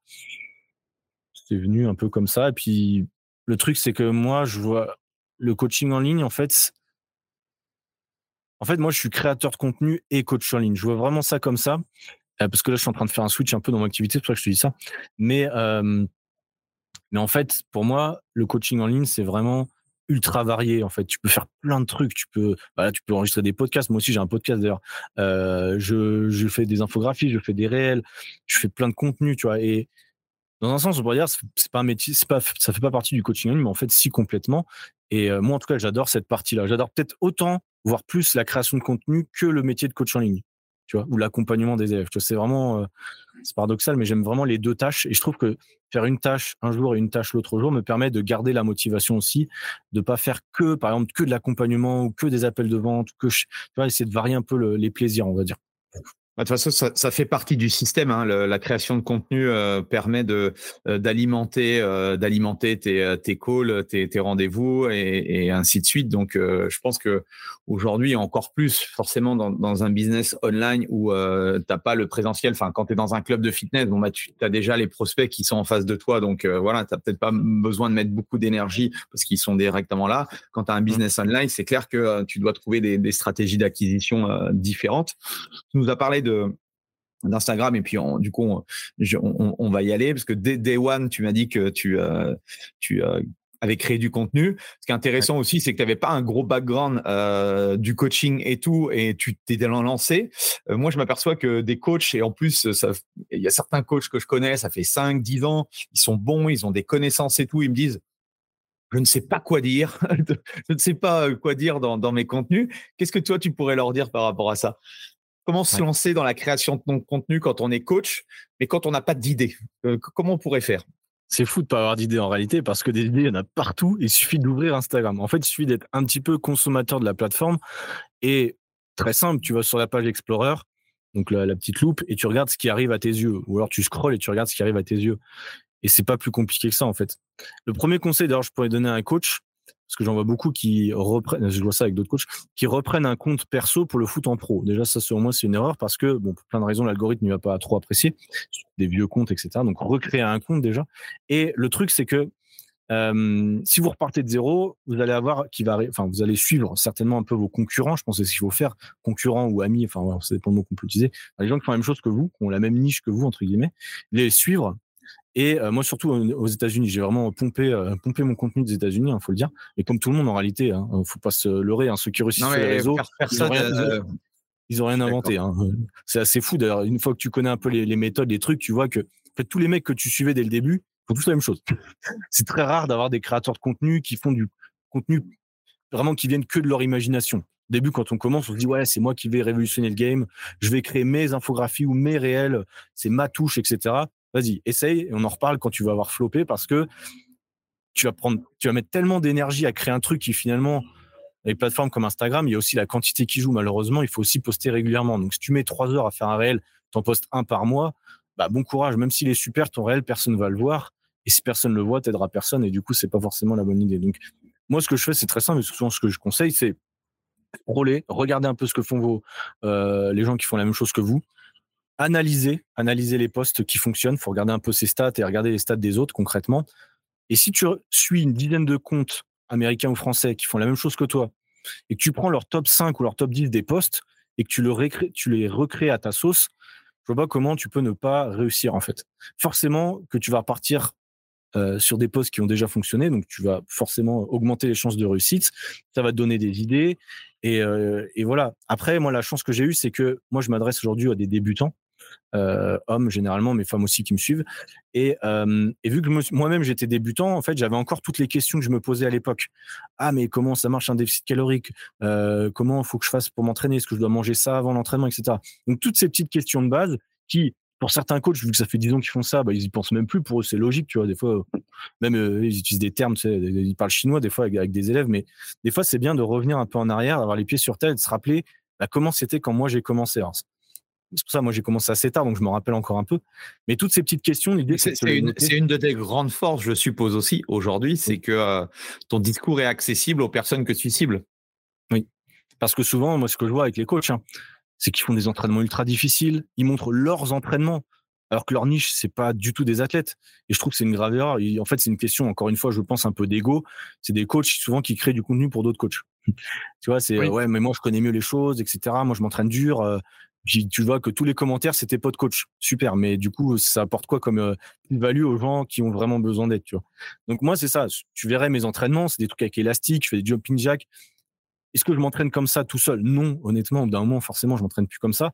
C'est venu un peu comme ça. Et puis le truc, c'est que moi, je vois le coaching en ligne en fait. En fait, moi, je suis créateur de contenu et coach en ligne. Je vois vraiment ça comme ça. Euh, parce que là, je suis en train de faire un switch un peu dans mon activité, c'est pour ça que je te dis ça. Mais euh, mais en fait, pour moi, le coaching en ligne, c'est vraiment ultra varié. En fait, tu peux faire plein de trucs. Tu peux, bah tu peux enregistrer des podcasts. Moi aussi, j'ai un podcast d'ailleurs. Euh, je, je, fais des infographies, je fais des réels, je fais plein de contenu, tu vois. Et dans un sens, on pourrait dire, c'est pas un métier, c'est pas, ça fait pas partie du coaching en ligne, mais en fait, si complètement. Et euh, moi, en tout cas, j'adore cette partie-là. J'adore peut-être autant, voire plus, la création de contenu que le métier de coach en ligne tu vois, ou l'accompagnement des élèves. c'est vraiment, euh, c'est paradoxal, mais j'aime vraiment les deux tâches. Et je trouve que faire une tâche un jour et une tâche l'autre jour me permet de garder la motivation aussi, de pas faire que, par exemple, que de l'accompagnement ou que des appels de vente, que tu vois, essayer de varier un peu les plaisirs, on va dire. Bah, de toute façon, ça, ça, fait partie du système. Hein. Le, la création de contenu euh, permet de euh, d'alimenter euh, d'alimenter tes, tes calls, tes, tes rendez-vous et, et, ainsi de suite. Donc, je pense que aujourd'hui encore plus, forcément dans, dans un business online où t'as pas le présentiel. Enfin, quand tu es dans un club de fitness, bon bah tu as déjà les prospects qui sont en face de toi. Donc voilà, t'as peut-être pas besoin de mettre beaucoup d'énergie parce qu'ils sont directement là. Quand tu as un mmh. business online, c'est clair que tu dois trouver des, des stratégies d'acquisition différentes. Tu nous as parlé de d'Instagram et puis du coup on, va y aller parce que dès Day One tu m'as dit que tu euh, tu euh, avais créé du contenu. Ce qui est intéressant aussi, c'est que tu n'avais pas un gros background euh, du coaching et tout, et tu t'es lancé. moi, je m'aperçois que des coachs, et en plus, il y a certains coachs que je connais, ça fait 5, 10 ans, ils sont bons, ils ont des connaissances et tout, ils me disent, je ne sais pas quoi dire, je ne sais pas quoi dire dans, dans mes contenus. Qu'est-ce que toi, tu pourrais leur dire par rapport à ça? Comment se lancer dans la création de contenu quand on est coach, mais quand on n'a pas d'idée euh, Comment on pourrait faire? C'est fou de pas avoir d'idées en réalité parce que des idées, il y en a partout. Il suffit d'ouvrir Instagram. En fait, il suffit d'être un petit peu consommateur de la plateforme et très simple, tu vas sur la page Explorer, donc la, petite loupe, et tu regardes ce qui arrive à tes yeux. Ou alors tu scrolles et tu regardes ce qui arrive à tes yeux. Et c'est pas plus compliqué que ça en fait. Le premier conseil d'ailleurs, je pourrais donner à un coach, parce que j'en vois beaucoup qui reprennent, je vois ça avec d'autres coachs, qui reprennent un compte perso pour le foot en pro. Déjà, ça, selon moi, c'est une erreur parce que, bon, pour plein de raisons, l'algorithme ne va pas trop apprécier des vieux comptes, etc. Donc, recréer un compte déjà. Et le truc, c'est que euh, si vous repartez de zéro, vous allez avoir qui va, enfin, vous allez suivre certainement un peu vos concurrents. Je pense que c'est ce qu'il faut faire, concurrents ou amis. Enfin, ça dépend du mot qu'on peut utiliser. Les gens qui font la même chose que vous, qui ont la même niche que vous entre guillemets, les suivre et euh, moi, surtout aux États-Unis, j'ai vraiment pompé, euh, pompé mon contenu des États-Unis, il hein, faut le dire. Et comme tout le monde en réalité, il hein, ne faut pas se leurrer. Hein, ceux qui réussissent sur les réseaux, ils n'ont rien, inventé. C'est assez fou d'ailleurs. Une fois que tu connais un peu les, méthodes, les trucs, tu vois que en fait, tous les mecs que tu suivais dès le début font tous la même chose. C'est très rare d'avoir des créateurs de contenu qui font du contenu vraiment qui viennent que de leur imagination. Au début, quand on commence, on se dit ouais, c'est moi qui vais révolutionner le game. Je vais créer mes infographies ou mes réels. C'est ma touche, etc vas-y, essaye et on en reparle quand tu vas avoir floppé parce que tu vas prendre, mettre tellement d'énergie à créer un truc qui finalement, les plateformes comme Instagram, il y a aussi la quantité qui joue. Malheureusement, il faut aussi poster régulièrement. Donc, si tu mets trois heures à faire un réel, tu en postes un par mois, bah, bon courage. Même s'il est super, ton réel, personne ne va le voir. Et si personne le voit, t'aidera personne. Et du coup, c'est pas forcément la bonne idée. Donc, moi, ce que je fais, c'est très simple. Mais souvent, ce que je conseille, c'est rouler, regarder un peu ce que font vos, euh, les gens qui font la même chose que vous analyser, analyser les postes qui fonctionnent. Il faut regarder un peu ses stats et regarder les stats des autres concrètement. Et si tu suis une dizaine de comptes américains ou français qui font la même chose que toi, et que tu prends leur top 5 ou leur top 10 des postes et que tu, le tu les recrées à ta sauce, je vois pas comment tu peux ne pas réussir en fait. Forcément que tu vas partir euh, sur des postes qui ont déjà fonctionné, donc tu vas forcément augmenter les chances de réussite. Ça va te donner des idées et, euh, voilà. Après, moi, la chance que j'ai eue, c'est que moi, je m'adresse aujourd'hui à des débutants hommes généralement, mais femmes aussi qui me suivent. Et, euh, vu que moi-même j'étais débutant, en fait, j'avais encore toutes les questions que je me posais à l'époque. Ah, mais comment ça marche un déficit calorique? Euh, Comment faut que je fasse pour m'entraîner? Est-ce que je dois manger ça avant l'entraînement, etc. Donc toutes ces petites questions de base qui, pour certains coachs, vu que ça fait 10 ans qu'ils font ça, bah, ils y pensent même plus. Pour eux, c'est logique, tu vois. Des fois, même ils utilisent des termes, ils parlent chinois des fois avec, des élèves, mais des fois, c'est bien de revenir un peu en arrière, d'avoir les pieds sur terre et de se rappeler bah, comment c'était quand moi j'ai commencé. C'est pour ça, moi, j'ai commencé assez tard, donc je me rappelle encore un peu. Mais toutes ces petites questions, l'idée, c'est une, une, de tes grandes forces, je suppose aussi, aujourd'hui, c'est que euh, ton discours est accessible aux personnes que tu cibles. Oui. Parce que souvent, moi, ce que je vois avec les coachs, hein, c'est qu'ils font des entraînements ultra difficiles. Ils montrent leurs entraînements, alors que leur niche, c'est pas du tout des athlètes. Et je trouve que c'est une grave erreur. en fait, c'est une question, encore une fois, je pense, un peu d'ego. C'est des coachs, souvent, qui créent du contenu pour d'autres coachs. tu vois, c'est ouais, mais moi, je connais mieux les choses, etc. Moi, je m'entraîne dur. Euh, tu vois que tous les commentaires c'était pas de coach. Super mais du coup ça apporte quoi comme euh, value aux gens qui ont vraiment besoin d'aide tu vois? Donc moi c'est ça tu verrais mes entraînements c'est des trucs avec élastique je fais des jumping jack est-ce que je m'entraîne comme ça tout seul? Non honnêtement d'un moment forcément je m'entraîne plus comme ça.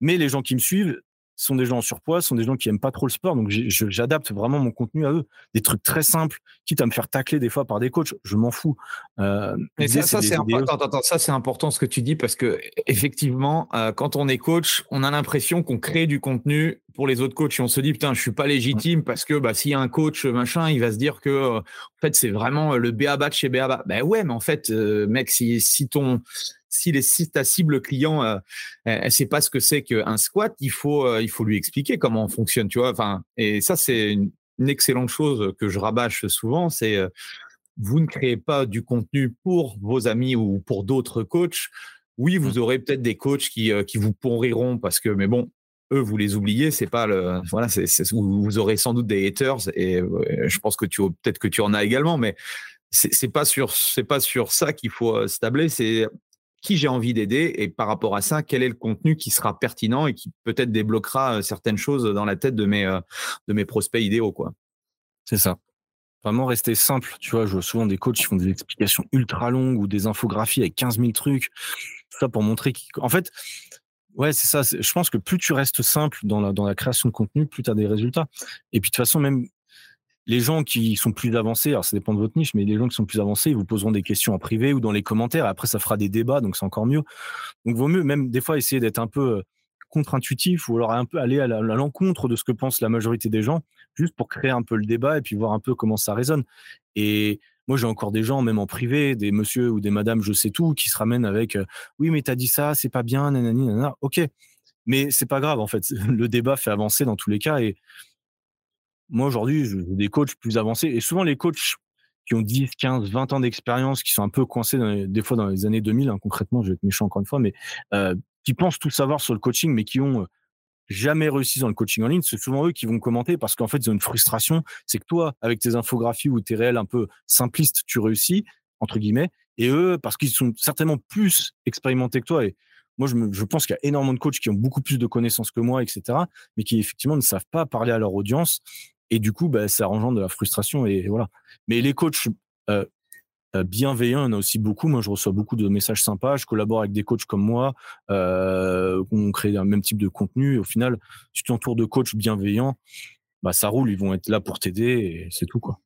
Mais les gens qui me suivent sont des gens en surpoids, sont des gens qui aiment pas trop le sport, donc j'adapte vraiment mon contenu à eux. Des trucs très simples, quitte à me faire tacler des fois par des coachs, je m'en fous. Euh, Mais ça, ça c'est important, ça c'est important ce que tu dis parce que effectivement, euh, quand on est coach, on a l'impression qu'on crée du contenu pour les autres coachs et on se dit putain, je suis pas légitime parce que bah s'il y a un coach machin, il va se dire que euh, en fait c'est vraiment le BABA de chez BABA. Ben ouais, mais en fait, mec, si si ton si, les, si ta cible client, euh, elle sait pas ce que c'est qu'un squat, il faut, euh, il faut lui expliquer comment on fonctionne, tu vois. Enfin, et ça, c'est une, excellente chose que je rabâche souvent, c'est euh, vous ne créez pas du contenu pour vos amis ou pour d'autres coachs. Oui, vous mmh. aurez peut-être des coachs qui, qui vous pourriront parce que, mais bon, eux, vous les oubliez, c'est pas le, voilà, c'est, vous aurez sans doute des haters et je pense que tu, peut-être que tu en as également, mais c'est, c'est pas sur, c'est pas sur ça qu'il faut se tabler, c'est qui j'ai envie d'aider et par rapport à ça, quel est le contenu qui sera pertinent et qui peut-être débloquera euh, certaines choses dans la tête de mes, euh, de mes prospects idéaux. quoi. C'est ça. Vraiment rester simple. Tu vois, je vois souvent des coachs qui font des explications ultra longues ou des infographies avec 15 000 trucs. ça pour montrer qu'en fait, ouais, c'est ça. Je pense que plus tu restes simple dans la, dans la création de contenu, plus tu as des résultats. Et puis de toute façon, même les gens qui sont plus avancés, alors ça dépend de votre niche, mais les gens qui sont plus avancés, ils vous poseront des questions en privé ou dans les commentaires. Après, ça fera des débats, donc c'est encore mieux. Donc, vaut mieux même des fois essayer d'être un peu euh, contre-intuitif ou alors un peu aller à l'encontre de ce que pense la majorité des gens, juste pour créer un peu le débat et puis voir un peu comment ça résonne. Et moi, j'ai encore des gens, même en privé, des monsieur ou des madames, je sais tout, qui se ramènent avec euh, oui, mais t'as dit ça, c'est pas bien, nanani, nanana. Ok, mais c'est pas grave en fait. Le débat fait avancer dans tous les cas et moi, aujourd'hui, des coachs plus avancés et souvent les coachs qui ont 10, 15, 20 ans d'expérience, qui sont un peu coincés des fois dans les années 2000, hein, concrètement, je vais être méchant encore une fois, mais euh, qui pensent tout savoir sur le coaching, mais qui ont euh, jamais réussi dans le coaching en ligne, c'est souvent eux qui vont commenter parce qu'en fait, ils ont une frustration. C'est que toi, avec tes infographies ou tes réels un peu simplistes, tu réussis, entre guillemets, et eux, parce qu'ils sont certainement plus expérimentés que toi. Et moi, je, je pense qu'il y a énormément de coachs qui ont beaucoup plus de connaissances que moi, etc., mais qui effectivement ne savent pas parler à leur audience et du coup, bah, ça engendre de la frustration. Et, voilà. Mais les coachs euh, euh, bienveillants, il y en a aussi beaucoup. Moi, je reçois beaucoup de messages sympas. Je collabore avec des coachs comme moi. Euh, on crée un même type de contenu. au final, si tu t'entoures de coachs bienveillants, bah, ça roule. Ils vont être là pour t'aider et c'est tout. quoi.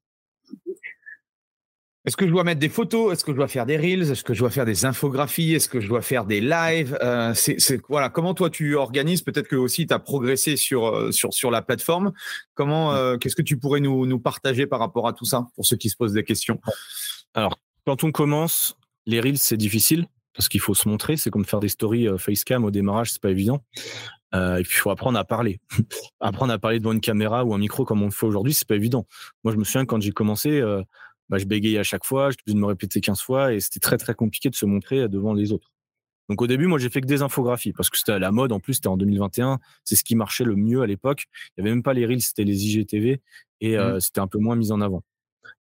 Est-ce que je dois mettre des photos? Est-ce que je dois faire des reels? Est-ce que je dois faire des infographies? Est-ce que je dois faire des lives? Euh, c'est, voilà, comment toi tu organises? Peut-être que aussi tu as progressé sur, euh, sur, sur la plateforme. Comment, euh, qu'est-ce que tu pourrais nous, nous partager par rapport à tout ça pour ceux qui se posent des questions? Alors, quand on commence, les reels c'est difficile parce qu'il faut se montrer. C'est comme faire des stories facecam au démarrage, c'est pas évident. Euh, et puis il faut apprendre à parler. apprendre à parler devant une caméra ou un micro comme on le fait aujourd'hui, c'est pas évident. Moi, je me souviens quand j'ai commencé, bah, je bégayais à chaque fois, je obligé de me répéter 15 fois et c'était très très compliqué de se montrer devant les autres. Donc au début, moi j'ai fait que des infographies parce que c'était à la mode. En plus, c'était en 2021, c'est ce qui marchait le mieux à l'époque. Il y avait même pas les reels, c'était les IGTV et euh, mmh. c'était un peu moins mis en avant.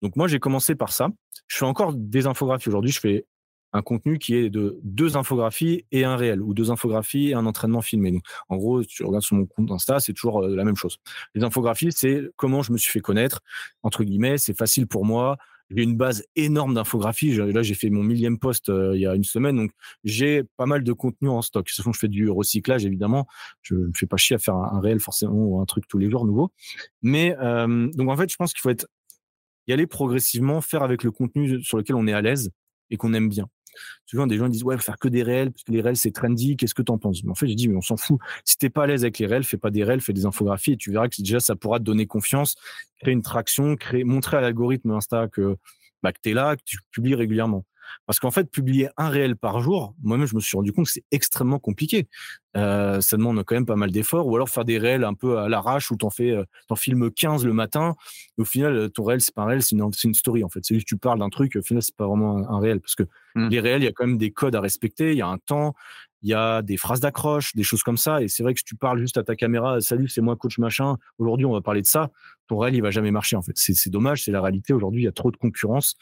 Donc moi j'ai commencé par ça. Je fais encore des infographies aujourd'hui. Je fais un contenu qui est de deux infographies et un réel, ou deux infographies et un entraînement filmé. Donc, en gros, tu regardes sur mon compte Insta, c'est toujours la même chose. Les infographies, c'est comment je me suis fait connaître, entre guillemets, c'est facile pour moi, j'ai une base énorme d'infographie. Là, j'ai fait mon millième poste euh, il y a une semaine, donc j'ai pas mal de contenu en stock. Ce que je fais du recyclage, évidemment. Je ne fais pas chier à faire un, réel forcément ou un truc tous les jours nouveau. Mais euh, donc en fait, je pense qu'il faut être y aller progressivement, faire avec le contenu sur lequel on est à l'aise et qu'on aime bien. Souvent, des gens disent ouais, faire que des réels, parce que les réels c'est trendy. Qu'est-ce que tu en penses En fait, j'ai dit mais on s'en fout. Si t'es pas à l'aise avec les réels, fais pas des réels, fais des infographies et tu verras que déjà ça pourra te donner confiance, créer une traction, créer, montrer à l'algorithme Insta que bah, que tu es là, que tu publies régulièrement. Parce qu'en fait, publier un réel par jour, moi-même, je me suis rendu compte que c'est extrêmement compliqué. Euh, ça demande quand même pas mal d'efforts. Ou alors faire des réels un peu à l'arrache où t'en fais, euh, t'en filmes 15 le matin. au final, euh, ton réel, c'est pas un réel, c'est une, une, story, en fait. C'est juste que tu parles d'un truc, au final, c'est pas vraiment un, réel. Parce que mmh. les réels, il y a quand même des codes à respecter, il y a un temps, il y a des phrases d'accroche, des choses comme ça. Et c'est vrai que si tu parles juste à ta caméra, salut, c'est moi coach machin, aujourd'hui on va parler de ça, ton réel il va jamais marcher en fait. C'est dommage, c'est la réalité. Aujourd'hui il y a trop de concurrence.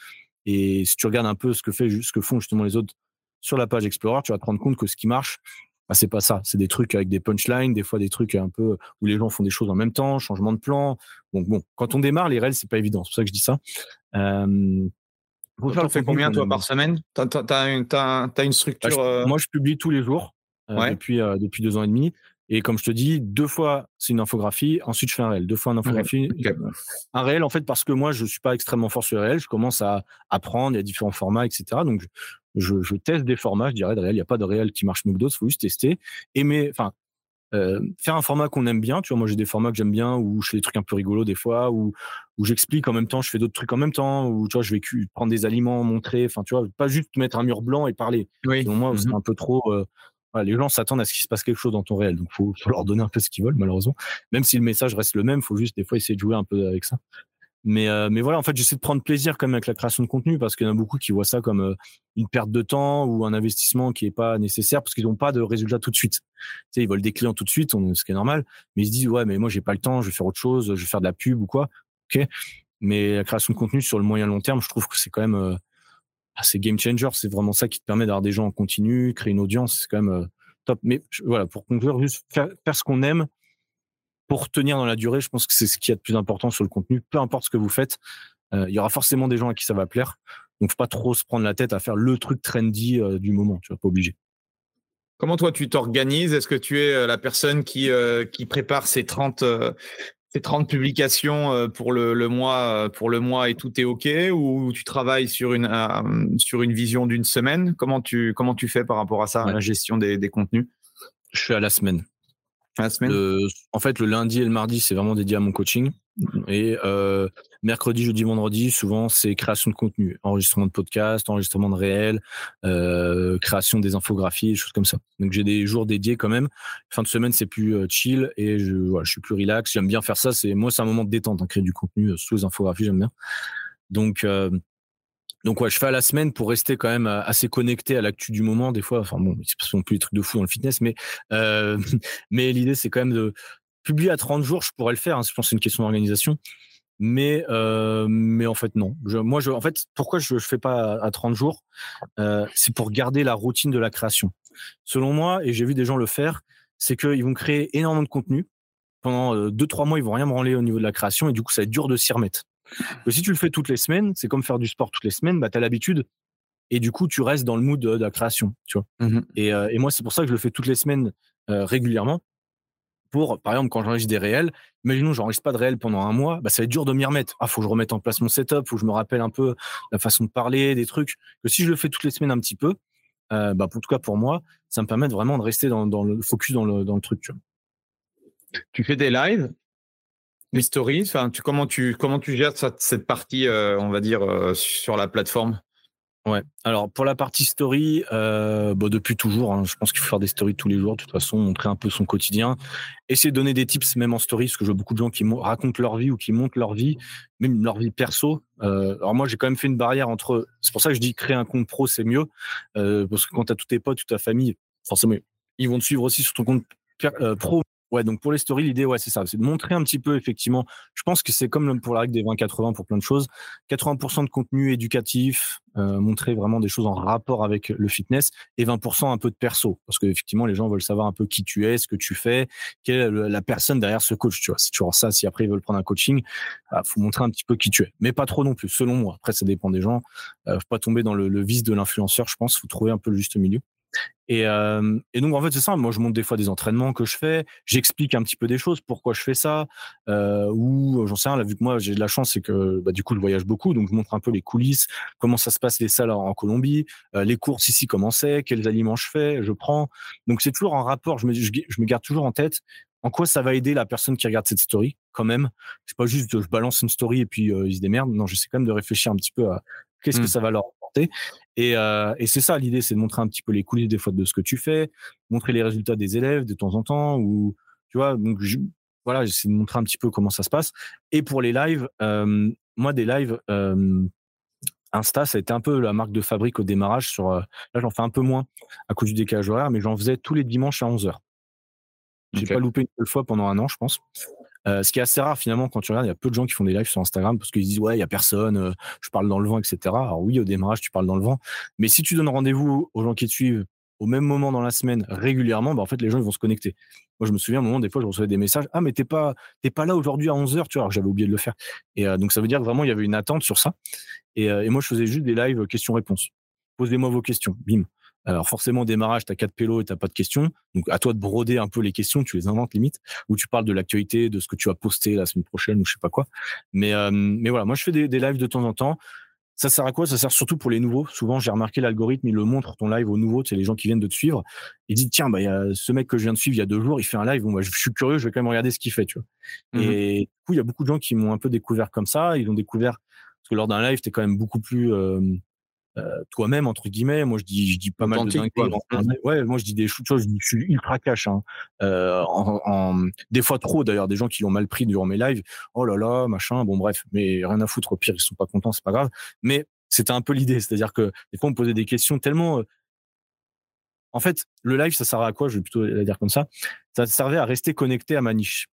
Et si tu regardes un peu ce que, fait, ce que font justement les autres sur la page Explorer, tu vas te rendre compte que ce qui marche, bah, c'est pas ça. C'est des trucs avec des punchlines, des fois des trucs un peu où les gens font des choses en même temps, changement de plan. Donc bon, quand on démarre, les réels, c'est pas évident. C'est pour ça que je dis ça. Euh, tu fais combien toi par semaine? Tu as, une, une structure bah, euh? Moi, je publie tous les jours euh, depuis, euh, depuis deux ans et demi. Et comme je te dis, deux fois, c'est une infographie. Ensuite, je fais un réel. Deux fois une infographie. Un réel, en fait, parce que moi, je suis pas extrêmement fort sur le réel. Je commence à apprendre. Il y a différents formats, etc. Donc, je, je teste des formats. Je dirais de réel. Il n'y a pas de réel qui marche mieux que d'autres. Il faut juste tester. Aimer, enfin, euh, faire un format qu'on aime bien. Tu vois, moi, j'ai des formats que j'aime bien où je fais des trucs un peu rigolos des fois, où, où j'explique en même temps, je fais d'autres trucs en même temps, où tu vois, je vais prendre des aliments, montrer. Enfin, tu vois, pas juste mettre un mur blanc et parler. Oui. moi, c'est mmh un peu trop. Euh, les gens s'attendent à ce qu'il se passe quelque chose dans ton réel. Donc, il faut, leur donner un peu ce qu'ils veulent, malheureusement. Même si le message reste le même, faut juste des fois essayer de jouer un peu avec ça. Mais, euh, voilà, en fait, j'essaie de prendre plaisir quand même avec la création de contenu parce qu'il y en a beaucoup qui voient ça comme euh, une perte de temps ou un investissement qui est pas nécessaire parce qu'ils n'ont pas de résultats tout de suite. Tu sais, ils veulent des clients tout de suite, ce qui est normal, mais ils se disent ouais, mais moi j'ai pas le temps, je vais faire autre chose, je vais faire de la pub ou quoi. Ok, mais la création de contenu sur le moyen long terme, je trouve que c'est quand même euh, c'est game changer. C'est vraiment ça qui te permet d'avoir des gens en continu, créer une audience, c'est quand même top. Mais voilà, pour conclure, juste faire, ce qu'on aime pour tenir dans la durée, je pense que c'est ce qui est le plus important sur le contenu. Peu importe ce que vous faites, euh, il y aura forcément des gens à qui ça va plaire. Donc, faut pas trop se prendre la tête à faire le truc trendy euh, du moment. Tu vas pas obligé. Comment toi tu t'organises? Est-ce que tu es euh, la personne qui, qui prépare ces 30, ces 30 publications pour le, le, mois pour le mois et tout est OK ou tu travailles sur une, sur une vision d'une semaine? Comment tu, comment tu fais par rapport à ça, la gestion des, des contenus? Je suis à la semaine. Semaine? En fait, le lundi et le mardi, c'est vraiment dédié à mon coaching. Et euh, mercredi, jeudi, vendredi, souvent, c'est création de contenu, enregistrement de podcast, enregistrement de réel, euh, création des infographies, des choses comme ça. Donc, j'ai des jours dédiés quand même. Fin de semaine, c'est plus euh, chill et je, suis plus relax. J'aime bien faire ça. C'est moi, c'est un moment de détente, hein, créer du contenu sous les infographies, j'aime bien. Donc, donc ouais, je fais à la semaine pour rester quand même euh, assez connecté à l'actu du moment. Des fois, enfin bon, ce sont plus des trucs de fou dans le fitness, mais euh, mais l'idée c'est quand même de publier à 30 jours. Je pourrais le faire. Hein, je pense que c'est une question d'organisation. Mais euh, mais en fait non. Je, moi, je, en fait, pourquoi je, je fais pas à, 30 jours euh, C'est pour garder la routine de la création. Selon moi, et j'ai vu des gens le faire, c'est qu'ils vont créer énormément de contenu pendant 2-3 mois. Ils vont rien branler au niveau de la création et du coup, ça va être dur de s'y remettre si tu le fais toutes les semaines, c'est comme faire du sport toutes les semaines, bah, tu as l'habitude. Et du coup, tu restes dans le mood de, la création. Tu vois. Mmh euh, et, moi, c'est pour ça que je le fais toutes les semaines euh, régulièrement. Pour, par exemple, quand j'enregistre des réels, imaginons, j'enregistre pas de réels pendant un mois, bah, ça va être dur de m'y remettre. Ah, faut que je remette en place mon setup, faut que je me rappelle un peu la façon de parler, des trucs. Que si je le fais toutes les semaines un petit peu, euh, bah, en tout cas pour moi, ça me permet vraiment de rester dans, le focus dans le, dans le truc. Tu, vois. tu fais des lives? Les stories, enfin, tu, comment, tu, comment tu gères cette, cette partie, euh, on va dire, euh, sur la plateforme? Ouais. Alors pour la partie story, euh, bah, depuis toujours, hein, je pense qu'il faut faire des stories tous les jours. De toute façon, montrer un peu son quotidien, essayer de donner des tips même en story, parce que je vois beaucoup de gens qui racontent leur vie ou qui montrent leur vie, même leur vie perso. alors moi, j'ai quand même fait une barrière entre. C'est pour ça que je dis créer un compte pro, c'est mieux, parce que quand tu as tous tes potes, toute ta famille, forcément, ils vont te suivre aussi sur ton compte pro Ouais, donc pour les stories, l'idée, ouais, c'est ça. C'est de montrer un petit peu, effectivement. Je pense que c'est comme pour la règle des 20-80 pour plein de choses. 80% de contenu éducatif, euh, montrer vraiment des choses en rapport avec le fitness et 20% un peu de perso. Parce que, effectivement, les gens veulent savoir un peu qui tu es, ce que tu fais, quelle est la personne derrière ce coach, tu vois. C'est toujours ça. Si après ils veulent prendre un coaching, bah, faut montrer un petit peu qui tu es. Mais pas trop non plus, selon moi. Après, ça dépend des gens. Euh, faut pas tomber dans le, le vice de l'influenceur, je pense. Faut trouver un peu le juste milieu. Et, euh, et, donc en fait c'est ça. Moi je montre des fois des entraînements que je fais, j'explique un petit peu des choses, pourquoi je fais ça, euh, ou j'en sais rien. Là vu que moi j'ai de la chance, c'est que bah, du coup je voyage beaucoup, donc je montre un peu les coulisses, comment ça se passe les salles en Colombie, euh, les courses ici comment c'est, quels aliments je fais, je prends. Donc c'est toujours en rapport. Je me, je, je me garde toujours en tête en quoi ça va aider la personne qui regarde cette story quand même. C'est pas juste je balance une story et puis euh, ils se démerdent. Non, j'essaie quand même de réfléchir un petit peu à qu'est-ce que mmh. ça va leur apporter. Et, euh, et c'est ça l'idée, c'est de montrer un petit peu les coulisses des fois de ce que tu fais, montrer les résultats des élèves de temps en temps, ou tu vois. Donc je, voilà, j'essaie de montrer un petit peu comment ça se passe. Et pour les lives, euh, moi des lives. Euh, Insta, ça a été un peu la marque de fabrique au démarrage. Sur, là, j'en fais un peu moins à cause du décalage horaire, mais j'en faisais tous les dimanches à 11h. J'ai okay. pas loupé une seule fois pendant un an, je pense. Euh, ce qui est assez rare finalement quand tu regardes, il y a peu de gens qui font des lives sur Instagram parce qu'ils disent ouais, il y a personne, euh, je parle dans le vent, etc. Alors oui, au démarrage, tu parles dans le vent, mais si tu donnes rendez-vous aux gens qui te suivent au même moment dans la semaine régulièrement, bah, en fait les gens ils vont se connecter. Moi je me souviens à un moment des fois je recevais des messages ah mais t'es pas t'es pas là aujourd'hui à 11h tu vois alors j'avais oublié de le faire et euh, donc ça veut dire que vraiment il y avait une attente sur ça et, et moi je faisais juste des lives questions-réponses. Posez-moi vos questions, bim. Alors forcément, au démarrage, tu as quatre pélos et tu pas de questions. Donc à toi de broder un peu les questions, tu les inventes limite, ou tu parles de l'actualité, de ce que tu vas poster la semaine prochaine ou je sais pas quoi. Mais, euh, mais voilà, moi je fais des, des lives de temps en temps. Ça sert à quoi? Ça sert surtout pour les nouveaux. Souvent, j'ai remarqué l'algorithme, il le montre ton live aux nouveaux, c'est les gens qui viennent de te suivre. Il dit tiens, bah y a ce mec que je viens de suivre il y a deux jours, il fait un live. Bon, bah, je suis curieux, je vais quand même regarder ce qu'il fait, tu vois. Mmh. Et du coup, il y a beaucoup de gens qui m'ont un peu découvert comme ça. Ils ont découvert parce que lors d'un live, tu es quand même beaucoup plus euh, euh, toi-même entre guillemets. Moi, je dis, je dis pas mal de dingueries. Ouais, moi je dis des choses. Je, suis ultra cash. Hein. Euh, en, en, des fois trop d'ailleurs, des gens qui l'ont mal pris durant mes lives. Oh là là, machin. Bon bref, mais rien à foutre. Au pire, ils sont pas contents, c'est pas grave. Mais c'était un peu l'idée, c'est-à-dire que des fois on me posait des questions tellement. Euh... En fait, le live, ça servait à quoi? Je vais plutôt la dire comme ça. Ça servait à rester connecté à ma niche.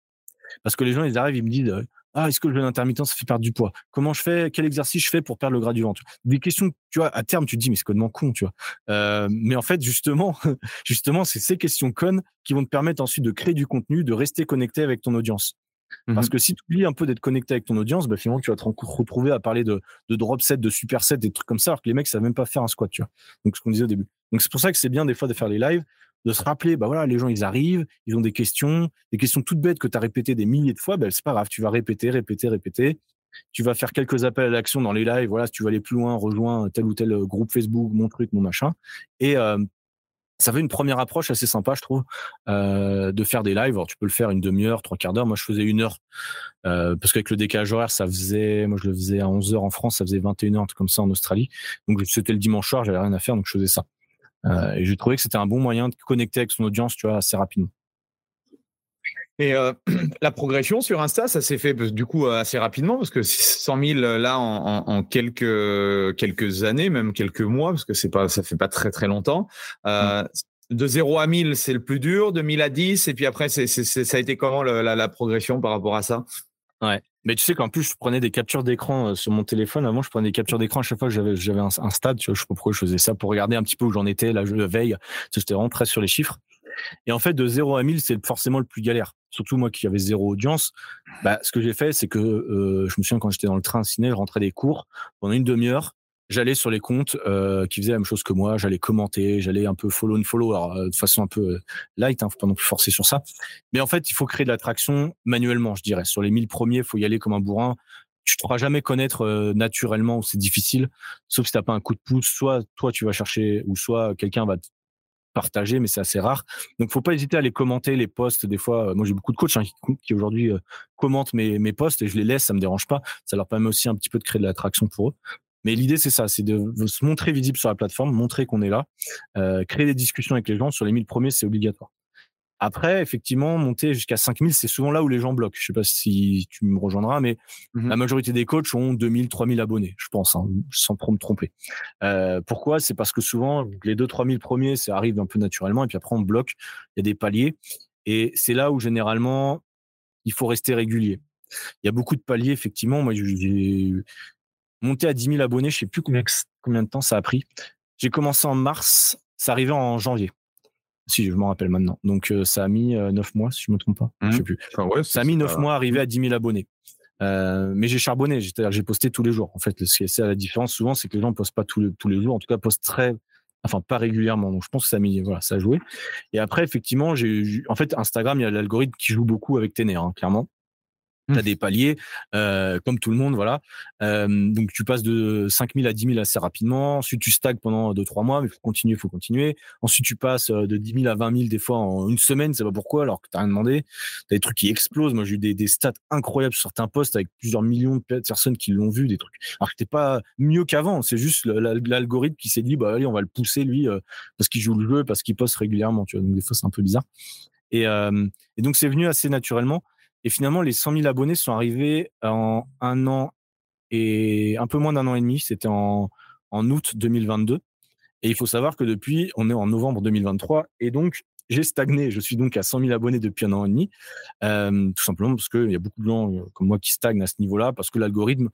Parce que les gens, ils arrivent, ils me disent ah, est-ce que le jeûne intermittent, ça fait perdre du poids? Comment je fais? Quel exercice je fais pour perdre le gras du ventre? Des questions, tu vois, à terme, tu te dis, mais c'est complètement con, tu vois. Euh, mais en fait, justement, justement, c'est ces questions connes qui vont te permettre ensuite de créer du contenu, de rester connecté avec ton audience. Parce que si tu oublies un peu d'être connecté avec ton audience, bah, finalement, tu vas te retrouver à parler de, de drop set, de super set, des trucs comme ça, alors que les mecs savent même pas faire un squat, tu vois. Donc, ce qu'on disait au début. Donc, c'est pour ça que c'est bien des fois de faire les lives, de se rappeler, bah voilà, les gens ils arrivent, ils ont des questions, des questions toutes bêtes que tu as répétées des milliers de fois, ben c'est pas grave, tu vas répéter, répéter, répéter. Tu vas faire quelques appels à l'action dans les lives, voilà, si tu vas aller plus loin, rejoins tel ou tel groupe Facebook, mon truc, mon machin. Et euh, ça fait une première approche assez sympa, je trouve, euh, de faire des lives. Tu peux le faire une demi-heure, trois quarts d'heure. Moi, je faisais une heure. Euh, parce qu'avec le décalage horaire, ça faisait, moi, je le faisais à 11 heures en France, ça faisait 21 heures, comme ça en Australie. Donc, c'était le dimanche soir, j'avais rien à faire, donc je faisais ça. Euh, et j'ai trouvé que c'était un bon moyen de connecter avec son audience, tu vois, assez rapidement. Et euh, la progression sur Insta, ça s'est fait du coup assez rapidement parce que 100 000 là en, en, en, quelques quelques années, même quelques mois, parce que c'est pas ça fait pas très très longtemps. Euh, mmh. De 0 à 1000, c'est le plus dur. De 1000 à 10, et puis après, c'est, ça a été comment la, la, la progression par rapport à ça? Ouais. Mais tu sais qu'en plus, je prenais des captures d'écran euh, sur mon téléphone. Avant, je prenais des captures d'écran à chaque fois que j'avais, j'avais un, stade. Tu vois, je sais pas pourquoi je faisais ça pour regarder un petit peu où j'en étais, la, la veille. J'étais vraiment très sur les chiffres. Et en fait, de 0 à 1000, c'est forcément le plus galère. Surtout moi qui avais zéro audience. Bah, ce que j'ai fait, c'est que euh, je me souviens quand j'étais dans le train ciné, je rentrais des cours pendant une demi-heure j'allais sur les comptes euh, qui faisaient la même chose que moi, j'allais commenter, j'allais un peu follow and follow, alors, euh, de façon un peu euh, light, hein, faut pas non plus forcer sur ça. Mais en fait, il faut créer de l'attraction manuellement, je dirais. Sur les 1000 premiers, faut y aller comme un bourrin. Tu te feras jamais connaître euh, naturellement, c'est difficile, sauf si t'as pas un coup de pouce. Soit toi, tu vas chercher, ou soit quelqu'un va partager, mais c'est assez rare. Donc, faut pas hésiter à les commenter, les posts. Des fois, moi, j'ai beaucoup de coachs hein, qui, qui aujourd'hui euh, commentent mes, mes posts et je les laisse, ça me dérange pas. Ça leur permet aussi un petit peu de créer de l'attraction pour eux. Mais l'idée, c'est ça, c'est de se montrer visible sur la plateforme, montrer qu'on est là, euh, créer des discussions avec les gens. Sur les 1000 premiers, c'est obligatoire. Après, effectivement, monter jusqu'à 5000, c'est souvent là où les gens bloquent. Je sais pas si tu me rejoindras, mais mmh la majorité des coachs ont 2000, 3000 abonnés, je pense, hein, sans trop me tromper. Euh, pourquoi? C'est parce que souvent, les 2 3000 premiers, ça arrive un peu naturellement, et puis après, on bloque. Il y a des paliers. Et c'est là où généralement, il faut rester régulier. Il y a beaucoup de paliers, effectivement. Moi, j'ai monté à 10 000 abonnés. Je sais plus combien, combien de temps ça a pris. J'ai commencé en mars. Ça arrivait en janvier. Si, je m'en rappelle maintenant. Donc, euh, ça a mis euh, 9 mois, si je me trompe pas. Je Mmh. sais plus. Enfin, ouais, Ça a mis 9 mois à arriver à 10 000 abonnés. Euh, mais j'ai charbonné, c'est-à-dire que j'ai posté tous les jours. En fait, ce qui est c'est la différence souvent, c'est que les gens postent pas tous les, tous les jours, en tout cas postent très, enfin pas régulièrement. Donc je pense que ça a mis, voilà, ça a joué. Et après, effectivement, j'ai, en fait, Instagram, il y a l'algorithme qui joue beaucoup avec tes nerfs, hein, clairement. Tu as Mmh. des paliers, euh, comme tout le monde, voilà. Euh, donc tu passes de 5000 à 10 000 assez rapidement. Ensuite, tu stagnes pendant 2-3 mois, mais il faut continuer, il faut continuer. Ensuite, tu passes de 10 000 à 20 000 des fois en une semaine, c'est pas pourquoi, alors que tu rien demandé. Tu as des trucs qui explosent. Moi, j'ai eu des, des stats incroyables sur certains posts avec plusieurs millions de personnes qui l'ont vu, des trucs. Alors que t'es pas mieux qu'avant, c'est juste l'algorithme qui s'est dit, bah allez, on va le pousser lui, euh, parce qu'il joue le jeu, parce qu'il poste régulièrement, tu vois. Donc des fois, c'est un peu bizarre. Et, et donc, c'est venu assez naturellement. Et finalement, les 100 000 abonnés sont arrivés en un an et un peu moins d'un an et demi. C'était en, en août 2022. Et il faut savoir que depuis, on est en novembre 2023. Et donc, j'ai stagné. Je suis donc à 100 000 abonnés depuis un an et demi. Euh, tout simplement parce qu'il y a beaucoup de gens euh, comme moi qui stagnent à ce niveau-là, parce que l'algorithme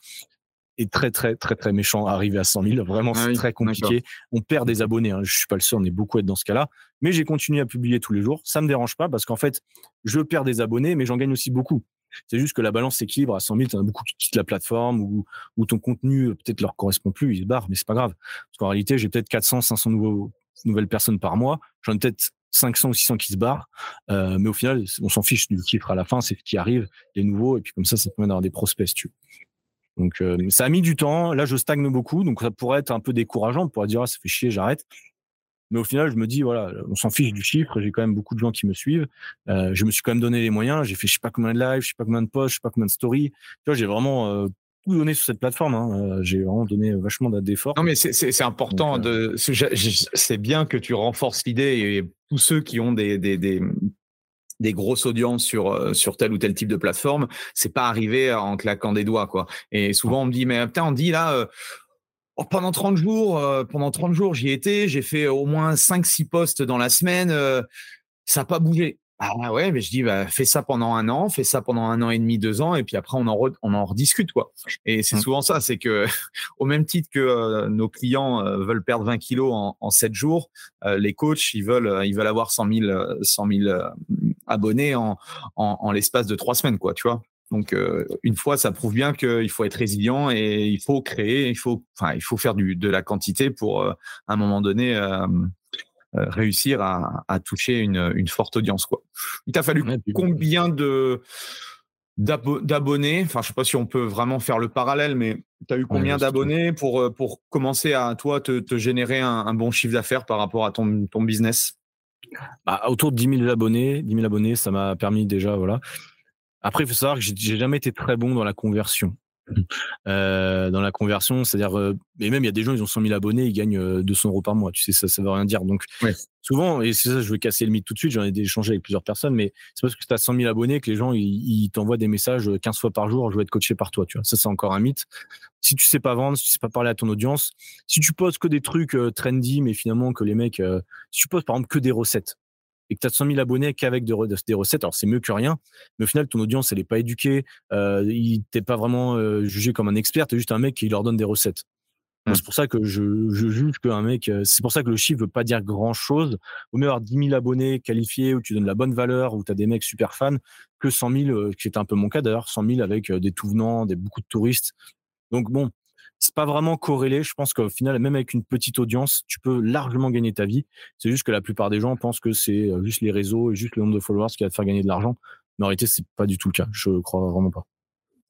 est très, très, très, très méchant arriver à 100 000. Vraiment, Ah c'est oui, très compliqué. On perd des abonnés. Hein. Je suis pas le seul. On est beaucoup à être dans ce cas-là. Mais j'ai continué à publier tous les jours. Ça me dérange pas parce qu'en fait, je perds des abonnés, mais j'en gagne aussi beaucoup. C'est juste que la balance s'équilibre. À 100 000, tu en as beaucoup qui quittent la plateforme ou, ou ton contenu euh, peut-être leur correspond plus, ils se barrent, mais c'est pas grave. Parce qu'en réalité, j'ai peut-être 400, 500 nouveaux, nouvelles personnes par mois. J'en ai peut-être 500 ou 600 qui se barrent. Euh, mais au final, on s'en fiche du chiffre à la fin, c'est ce qui arrive, les nouveaux. Et puis comme ça, ça permet d'avoir des prospects, si tu veux. Donc euh, ça a mis du temps. Là, je stagne beaucoup. Donc ça pourrait être un peu décourageant. On pourrait dire, ah, ça fait chier, j'arrête. Mais au final, je me dis, voilà, on s'en fiche du chiffre. J'ai quand même beaucoup de gens qui me suivent. Euh, je me suis quand même donné les moyens. J'ai fait je sais pas combien de lives, je sais pas combien de posts, je sais pas combien de stories. Tu vois, j'ai vraiment euh, tout donné sur cette plateforme. Hein. J'ai vraiment donné vachement d'efforts. Non, mais c'est- important Donc, de. c'est- bien que tu renforces l'idée et tous ceux qui ont des, des, des, des grosses audiences sur, euh, sur tel ou tel type de plateforme, c'est pas arrivé en claquant des doigts, quoi. Et souvent, on me dit, mais putain, on dit là. euh, oh, pendant 30 jours, euh, pendant 30 jours, j'y étais, j'ai fait au moins 5-6 posts dans la semaine, euh, ça n'a pas bougé. Ah ouais, mais je dis, bah, fais ça pendant un an, fais ça pendant un an et demi, deux ans, et puis après, on en, re- on en rediscute, quoi. Et c'est Mm. souvent ça, c'est que, au même titre que euh, nos clients euh, veulent perdre 20 kilos en, en 7 jours, euh, les coachs, ils veulent, ils veulent avoir 100 000, euh, 100 000 euh, abonnés en, en, en l'espace de trois semaines, quoi, tu vois? Donc, euh, une fois, ça prouve bien qu'il faut être résilient et il faut créer, il faut, enfin, il faut faire du, de la quantité pour, euh, à un moment donné, euh, réussir à, à toucher une, une forte audience. Quoi. Il t'a fallu combien de d'abo- d'abonnés? Enfin, je sais pas si on peut vraiment faire le parallèle, mais tu as eu combien Ouais, d'abonnés pour, pour commencer à toi te, te générer un, un bon chiffre d'affaires par rapport à ton, ton business? Bah, autour de 10 000 abonnés, 10 000 abonnés, ça m'a permis déjà, voilà. Après, il faut savoir que j'ai jamais été très bon dans la conversion. Euh, dans la conversion, c'est-à-dire, euh, et même il y a des gens, ils ont 100 000 abonnés, ils gagnent euh, 200 euros par mois. Tu sais, ça, ça veut rien dire. Donc, Ouais. souvent, et c'est ça, je vais casser le mythe tout de suite. J'en ai échangé avec plusieurs personnes, mais c'est parce que tu as 100 000 abonnés que les gens, ils, ils t'envoient des messages 15 fois par jour. Je veux être coaché par toi. Tu vois, ça, c'est encore un mythe. Si tu sais pas vendre, si tu sais pas parler à ton audience, si tu poses que des trucs euh, trendy, mais finalement que les mecs, euh, si tu poses par exemple que des recettes et que tu as 100 000 abonnés qu'avec des, re- des recettes, alors c'est mieux que rien, mais au final, ton audience, elle est pas éduquée, euh, il t'es pas vraiment euh, jugé comme un expert, tu es juste un mec qui leur donne des recettes. Moi, Mm. C'est pour ça que je, je juge qu'un mec, euh, c'est pour ça que le chiffre veut pas dire grand chose. Au mieux avoir 10 000 abonnés qualifiés où tu donnes la bonne valeur, où tu as des mecs super fans, que 100 000, euh, qui était un peu mon cas d'ailleurs, 100 000 avec des tout venants, des, beaucoup de touristes. Donc bon, c'est pas vraiment corrélé. Je pense qu'au final, même avec une petite audience, tu peux largement gagner ta vie. C'est juste que la plupart des gens pensent que c'est euh, juste les réseaux et juste le nombre de followers qui va te faire gagner de l'argent. Mais en réalité, c'est pas du tout le cas. Je crois vraiment pas.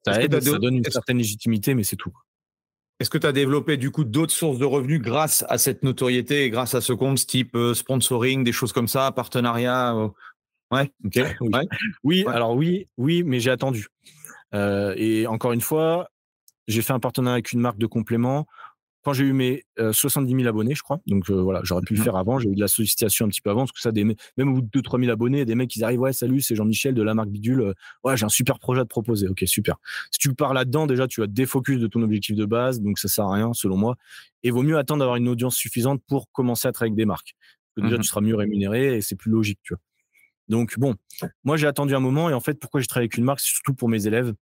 Ça aide, ça donne une certaine légitimité, mais c'est tout. Est-ce que tu as développé du coup d'autres sources de revenus grâce à cette notoriété et grâce à ce compte type euh, sponsoring, des choses comme ça, partenariat euh, Ouais, ok. Oui. Ouais. Oui, Ouais. alors oui, oui, mais j'ai attendu. Euh, et encore une fois, j'ai fait un partenariat avec une marque de compléments. Quand j'ai eu mes euh, 70 000 abonnés, je crois, donc euh, voilà, j'aurais pu le Mhm. faire avant. J'ai eu de la sollicitation un petit peu avant, parce que ça, des, me- même au bout de 2-3 000 abonnés, des mecs, ils arrivent, ouais, salut, c'est Jean-Michel de la marque Bidule. Euh, Ouais, j'ai un super projet à te proposer. Ok, super. Si tu pars là-dedans, déjà, tu vas te défocus de ton objectif de base, donc ça sert à rien, selon moi. Et vaut mieux attendre d'avoir une audience suffisante pour commencer à travailler avec des marques. Parce que déjà, Mhm. tu seras mieux rémunéré et c'est plus logique, tu vois. Donc bon, moi j'ai attendu un moment et en fait pourquoi j'ai travaillé avec une marque, c'est surtout pour mes élèves,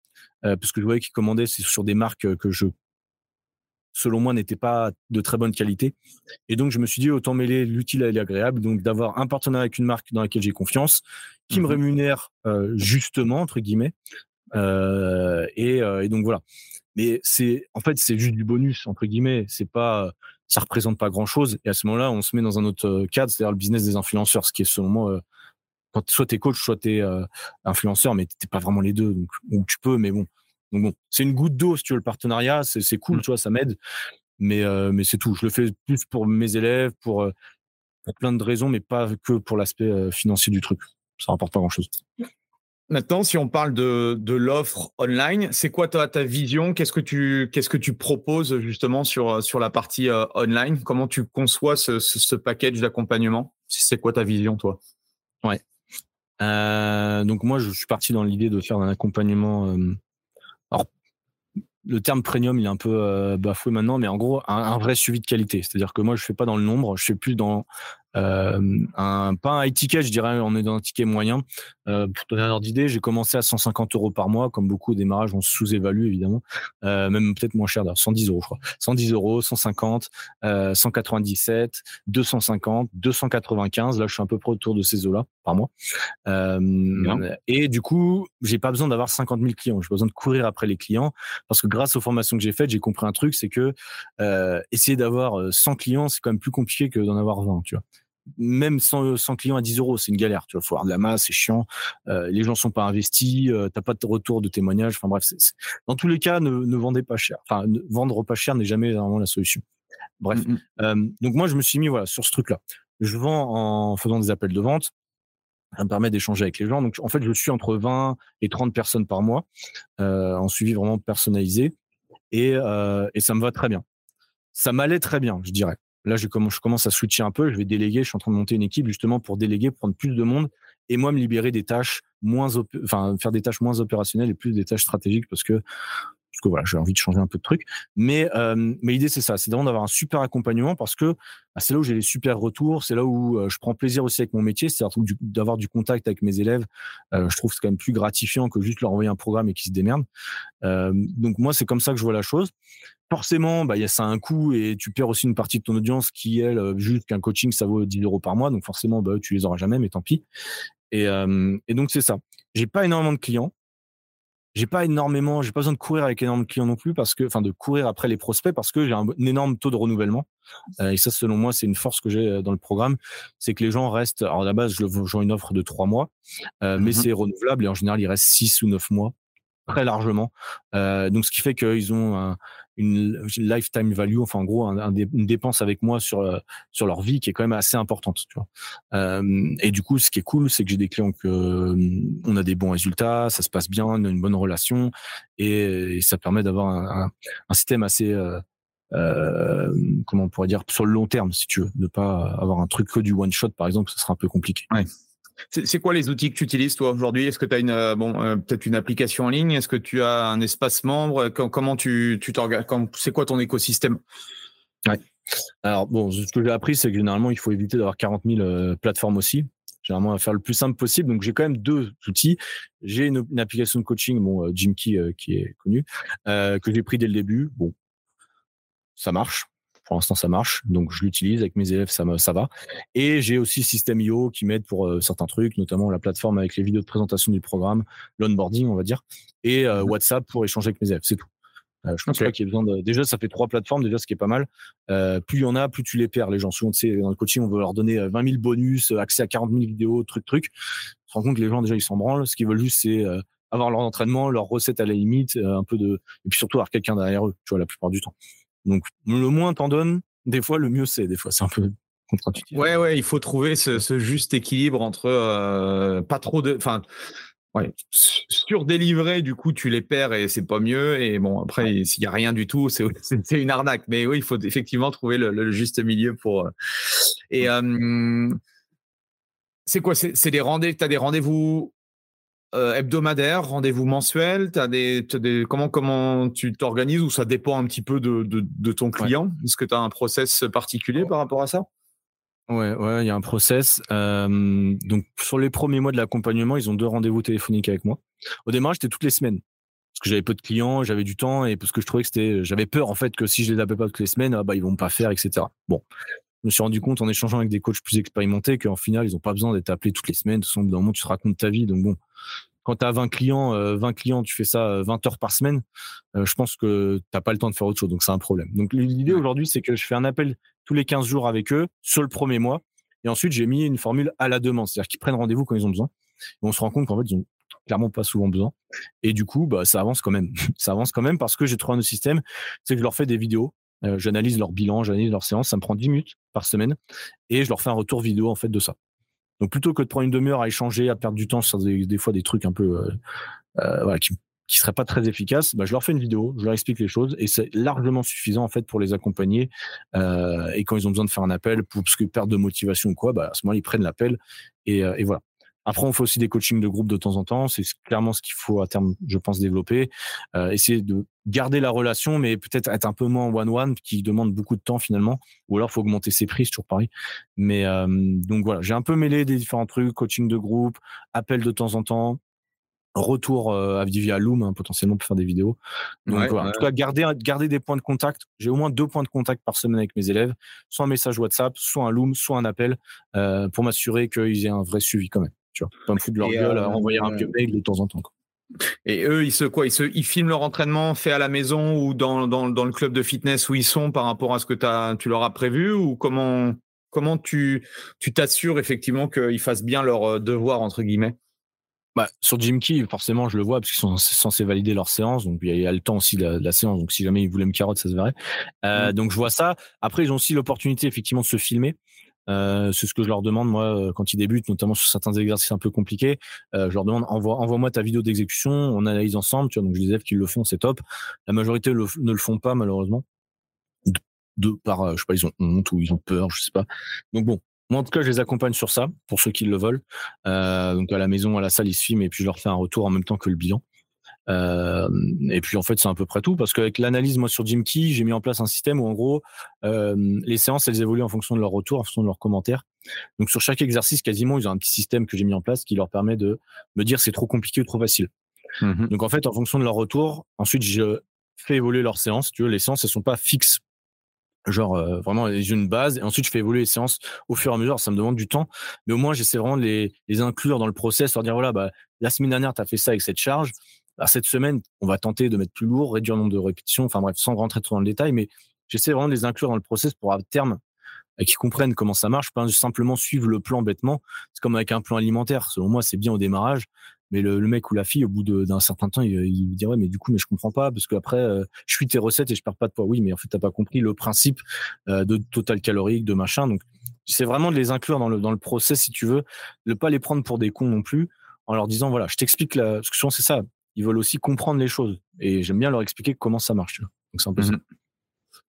parce que je voyais qu'ils commandaient sur des marques que je selon moi, n'était pas de très bonne qualité. Et donc, je me suis dit, autant mêler l'utile et l'agréable, donc d'avoir un partenariat avec une marque dans laquelle j'ai confiance, qui me mmh rémunère euh, justement, entre guillemets. Euh, euh, et, donc, voilà. Mais c'est, en fait, c'est juste du bonus, entre guillemets. C'est pas, ça représente pas grand chose. Et à ce moment-là, on se met dans un autre cadre, c'est-à-dire le business des influenceurs, ce qui est selon moi, quand soit t'es coach, soit t'es influenceur, mais t'es pas vraiment les deux. donc tu peux, mais bon, donc bon, c'est une goutte d'eau si tu veux le partenariat, c'est cool, mmh. tu vois, ça m'aide. Mais, euh, mais c'est tout. Je le fais plus pour mes élèves, pour, euh, pour plein de raisons, mais pas que pour l'aspect euh, financier du truc. Ça rapporte pas grand chose. Maintenant, si on parle de, de l'offre online, c'est quoi ta, ta vision? Qu'est-ce que tu qu'est-ce que tu proposes justement sur sur la partie online? Comment tu conçois ce, ce, package d'accompagnement? C'est quoi ta vision, toi? Ouais. Donc moi, je suis parti dans l'idée de faire un accompagnement alors, le terme premium, il est un peu euh, bafoué maintenant, mais en gros, un, vrai suivi de qualité. C'est-à-dire que moi, je fais pas dans le nombre, je fais plus dans euh, un, pas un high ticket, je dirais, on est dans un ticket moyen. Euh, pour donner un ordre d'idée, j'ai commencé à 150 euros par mois, comme beaucoup au démarrage, on sous-évalue évidemment, euh, même peut-être moins cher, d'ailleurs, 110 euros, je crois. 110 euros, 150, 197, 250, 295. Là, je suis un peu près autour de ces eaux-là par mois. et du coup, j'ai pas besoin d'avoir 50 000 clients. J'ai pas besoin de courir après les clients parce que grâce aux formations que j'ai faites, j'ai compris un truc, c'est que essayer d'avoir 100 clients, c'est quand même plus compliqué que d'en avoir 20, tu vois même sans, sans client à 10 euros, c'est une galère. Tu vas faut avoir de la masse, c'est chiant. Euh, les gens sont pas investis, euh, t'as pas de retour de témoignage. Enfin bref, dans tous les cas, ne, ne vendez pas cher. Enfin, vendre pas cher n'est jamais vraiment la solution. Bref, mmh euh, donc moi je me suis mis voilà sur ce truc-là. Je vends en faisant des appels de vente. Ça me permet d'échanger avec les gens. Donc en fait, je suis entre 20 et 30 personnes par mois euh, en suivi vraiment personnalisé et, euh, et ça me va très bien. Ça m'allait très bien, je dirais. Là, je commence, à switcher un peu. Je vais déléguer. Je suis en train de monter une équipe justement pour déléguer, prendre plus de monde et moi me libérer des tâches moins, enfin faire des tâches moins opérationnelles et plus des tâches stratégiques parce que parce que voilà, j'ai envie de changer un peu de trucs. Mais euh, mais l'idée c'est ça, c'est vraiment d'avoir un super accompagnement parce que bah, c'est là où j'ai les super retours, c'est là où euh, je prends plaisir aussi avec mon métier, c'est d'avoir du contact avec mes élèves. Euh, je trouve que c'est quand même plus gratifiant que juste leur envoyer un programme et qu'ils se démerdent. donc moi c'est comme ça que je vois la chose forcément, bah, y a ça a un coût et tu perds aussi une partie de ton audience qui, elle, euh, juste qu'un coaching, ça vaut 10 euros par mois. Donc forcément, bah, tu les auras jamais, mais tant pis. Et, euh, et donc, c'est ça. J'ai pas énormément de clients. J'ai pas énormément, j'ai pas besoin de courir avec énormément de clients non plus parce que, enfin, de courir après les prospects parce que j'ai un, énorme taux de renouvellement. Euh, et ça, selon moi, c'est une force que j'ai dans le programme. C'est que les gens restent, alors à la base, je vends une offre de trois mois, mais mmh c'est renouvelable et en général, ils restent six ou neuf mois très largement. Euh, donc, ce qui fait qu'ils ont un, une lifetime value, enfin en gros un, une dépense avec moi sur euh, sur leur vie qui est quand même assez importante. Tu vois. Euh, et du coup, ce qui est cool, c'est que j'ai des clients que on a des bons résultats, ça se passe bien, on a une bonne relation et, ça permet d'avoir un, un, système assez euh, euh, comment on pourrait dire sur le long terme si tu veux, ne pas avoir un truc que du one shot par exemple, ce sera un peu compliqué. Ouais. C'est quoi les outils que tu utilises toi aujourd'hui? Est-ce que tu as une euh, euh, peut-être une application en ligne? Est-ce que tu as un espace membre? Comment tu tu C'est quoi ton écosystème? Alors bon, ce que j'ai appris, c'est que généralement il faut éviter d'avoir 40 000 euh, plateformes aussi. Généralement, à faire le plus simple possible. Donc j'ai quand même deux outils. J'ai une, application de coaching, bon Jim Key qui est connu, que j'ai pris dès le début. Bon, ça marche. Pour l'instant, ça marche. Donc, je l'utilise avec mes élèves, ça, me, ça va. Et j'ai aussi System.io qui m'aide pour euh, certains trucs, notamment la plateforme avec les vidéos de présentation du programme, l'onboarding, on va dire, et euh, mmh WhatsApp pour échanger avec mes élèves. C'est tout. Euh, je pense pas qu'il y ait besoin de. Déjà, ça fait trois plateformes, déjà, ce qui est pas mal. plus il y en a, plus tu les perds, les gens. Souvent, tu sais, dans le coaching, on veut leur donner 20 000 bonus, accès à 40 000 vidéos, truc, truc. On se rend compte que les gens, déjà, ils s'en branlent. Ce qu'ils veulent juste, c'est avoir leur entraînement, leur recette à la limite, un peu de. Et puis surtout, avoir quelqu'un derrière eux, tu vois, la plupart du temps. Donc, le moins t'en donnes, des fois, le mieux c'est. Des fois, c'est un peu contre-intuitif. Ouais, ouais, il faut trouver ce, juste équilibre entre euh, pas trop de. Enfin, ouais, délivrer du coup, tu les perds et c'est pas mieux. Et bon, après, s'il y a rien du tout, c'est une arnaque. Mais oui, il faut effectivement trouver le, juste milieu pour. Euh, et c'est quoi? C'est des rendez-vous Tu as des rendez-vous euh, hebdomadaire, rendez-vous mensuel as des, des, comment, comment tu t'organises ou ça dépend un petit peu de, de, ton client? Est-ce que tu as un process particulier par rapport à ça? Ouais, ouais, il y a un process. Euh, donc, sur les premiers mois de l'accompagnement, ils ont deux rendez-vous téléphoniques avec moi. Au démarrage, c'était toutes les semaines. Parce que j'avais peu de clients, j'avais du temps et parce que je trouvais que c'était, j'avais peur, en fait, que si je les appelais pas toutes les semaines, ah, bah, ils vont pas faire, etc. Bon. Je me suis rendu compte en échangeant avec des coachs plus expérimentés qu'en final, ils ont pas besoin d'être appelés toutes les semaines. De toute façon, d'un moment, tu te racontes ta vie. Donc, bon, quand tu as 20 clients, 20 euh, clients, tu fais ça 20 euh, heures par semaine, euh, je pense que tu pas le temps de faire autre chose. Donc, c'est un problème. Donc, l'idée aujourd'hui, c'est que je fais un appel tous les 15 jours avec eux sur le premier mois. Et ensuite, j'ai mis une formule à la demande, c'est-à-dire qu'ils prennent rendez-vous quand ils ont besoin. Et on se rend compte qu'en fait, ils ont clairement pas souvent besoin. Et du coup, bah, ça avance quand même. ça avance quand même parce que j'ai trouvé un système, c'est que je leur fais des vidéos. J'analyse leur bilan, j'analyse leur séance. Ça me prend 10 minutes par semaine et je leur fais un retour vidéo en fait de ça. Donc plutôt que de prendre une demi-heure à échanger, à perdre du temps sur des, fois des trucs un peu euh, euh, qui qui seraient pas très efficaces, bah, je leur fais une vidéo, je leur explique les choses et c'est largement suffisant en fait pour les accompagner. Euh, et quand ils ont besoin de faire un appel pour parce que perte de motivation ou quoi, bah, à ce moment ils prennent l'appel et voilà. Après, on fait aussi des coachings de groupe de temps en temps. C'est clairement ce qu'il faut à terme, je pense, développer. Euh, essayer de garder la relation, mais peut-être être un peu moins one-one, qui demande beaucoup de temps finalement. Ou alors, faut augmenter ses prix, c'est toujours pareil. Mais euh, donc voilà, j'ai un peu mêlé des différents trucs, coaching de groupe, appel de temps en temps, retour euh, via Loom hein, potentiellement pour faire des vidéos. Donc voilà. En tout cas, garder, garder des points de contact. J'ai au moins deux points de contact par semaine avec mes élèves, soit un message WhatsApp, soit un Loom, soit un appel, euh, pour m'assurer qu'ils aient un vrai suivi quand même. Tu vois, pas me foutre de leur gueule, à euh, envoyer un vieux mail de temps en temps. Quoi. Et eux, ils se quoi ils, se, ils filment leur entraînement fait à la maison ou dans, dans, dans le club de fitness où ils sont par rapport à ce que as, tu leur as prévu ou comment comment tu tu t'assures effectivement qu'ils fassent bien leur euh, devoir entre guillemets? Bah, sur Jimkey, forcément, je le vois parce qu'ils sont censés valider leur séance. Donc, il y, a le temps aussi de la, séance. Donc, si jamais ils voulaient me carotte, ça se verrait. Euh, mmh. Donc, je vois ça. Après, ils ont aussi l'opportunité, effectivement, de se filmer. Euh, c'est ce que je leur demande moi euh, quand ils débutent, notamment sur certains exercices un peu compliqués. Euh, je leur demande envoie, envoie-moi ta vidéo d'exécution, on analyse ensemble. Tu vois, donc je les élèves qui le font, c'est top. La majorité ne le font pas malheureusement, de, par je sais pas, ils ont honte ou ils ont peur, je sais pas. Donc bon, moi, en tout cas, je les accompagne sur ça, pour ceux qui le veulent. donc, à la maison, à la salle, ils se filment et puis je leur fais un retour en même temps que le bilan. Euh, et puis en fait, c'est à peu près tout parce qu'avec l'analyse, moi sur Jimkey, j'ai mis en place un système où en gros, euh, les séances, elles évoluent en fonction de leur retour, en fonction de leurs commentaires. Donc sur chaque exercice, quasiment, ils ont un petit système que j'ai mis en place qui leur permet de me dire c'est trop compliqué ou trop facile. Mmh Donc en fait, en fonction de leur retour, ensuite je fais évoluer leurs séances. Tu vois, les séances, elles sont pas fixes genre euh, vraiment une base et ensuite je fais évoluer les séances au fur et à mesure ça me demande du temps mais au moins j'essaie vraiment de les, les inclure dans le process leur dire voilà bah la semaine dernière tu as fait ça avec cette charge cette semaine, on va tenter de mettre plus lourd, réduire le nombre de répétitions, enfin bref, sans rentrer trop dans le détail, mais j'essaie vraiment de les inclure dans le process pour à terme euh, qu'ils comprennent comment ça marche, pas simplement suivre le plan bêtement. C'est comme avec un plan alimentaire. Selon moi, c'est bien au démarrage, mais le, mec ou la fille, au bout d'un certain temps, il, il dit ouais, mais du coup, mais je comprends pas parce qu'après, euh, je suis tes recettes et je perds pas de poids. Oui, mais en fait, t'as pas compris le principe euh, de total calorique, de machin. Donc, c'est vraiment de les inclure dans le dans le process si tu veux, de pas les prendre pour des cons non plus, en leur disant voilà, je t'explique la. Parce que souvent c'est ça ils veulent aussi comprendre les choses. Et j'aime bien leur expliquer comment ça marche. Donc c'est un peu ça. Mmh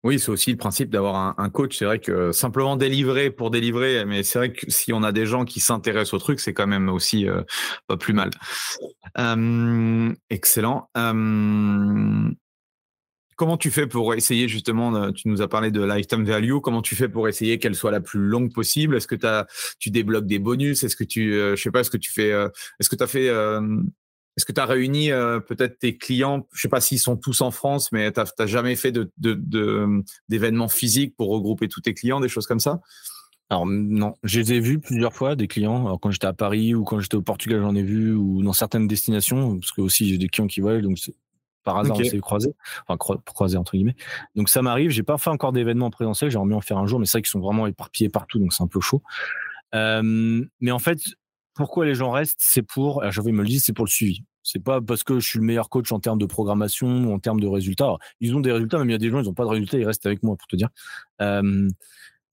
oui, c'est aussi le principe d'avoir un, coach. C'est vrai que simplement délivrer pour délivrer, mais c'est vrai que si on a des gens qui s'intéressent au truc, c'est quand même aussi euh, pas plus mal. excellent. comment tu fais pour essayer justement, tu nous as parlé de lifetime value, comment tu fais pour essayer qu'elle soit la plus longue possible? Est-ce que tu débloques des bonus? Est-ce que tu, euh, je sais pas, est-ce que tu fais, euh, est-ce que tu as fait est-ce que tu as réuni euh, peut-être tes clients Je sais pas s'ils sont tous en France, mais tu n'as jamais fait d'événements de, physiques pour regrouper tous tes clients, des choses comme ça? Alors non, je les ai vus plusieurs fois des clients. Alors quand j'étais à Paris ou quand j'étais au Portugal, j'en ai vu ou dans certaines destinations parce que aussi j'ai des clients qui voient donc par hasard on s'est croisés, enfin croisés entre guillemets. Donc ça m'arrive. J'ai pas fait encore d'événements présentiels. J'aimerais bien en faire un jour, mais c'est vrai qu'ils sont vraiment éparpillés partout, donc c'est un peu chaud. Euh, mais en fait, pourquoi les gens restent? C'est pour, je vais me le dire, c'est pour le suivi. C'est pas parce que je suis le meilleur coach en termes de programmation en termes de résultats. ils ont des résultats, même il y a des gens, ils n'ont pas de résultats, ils restent avec moi pour te dire.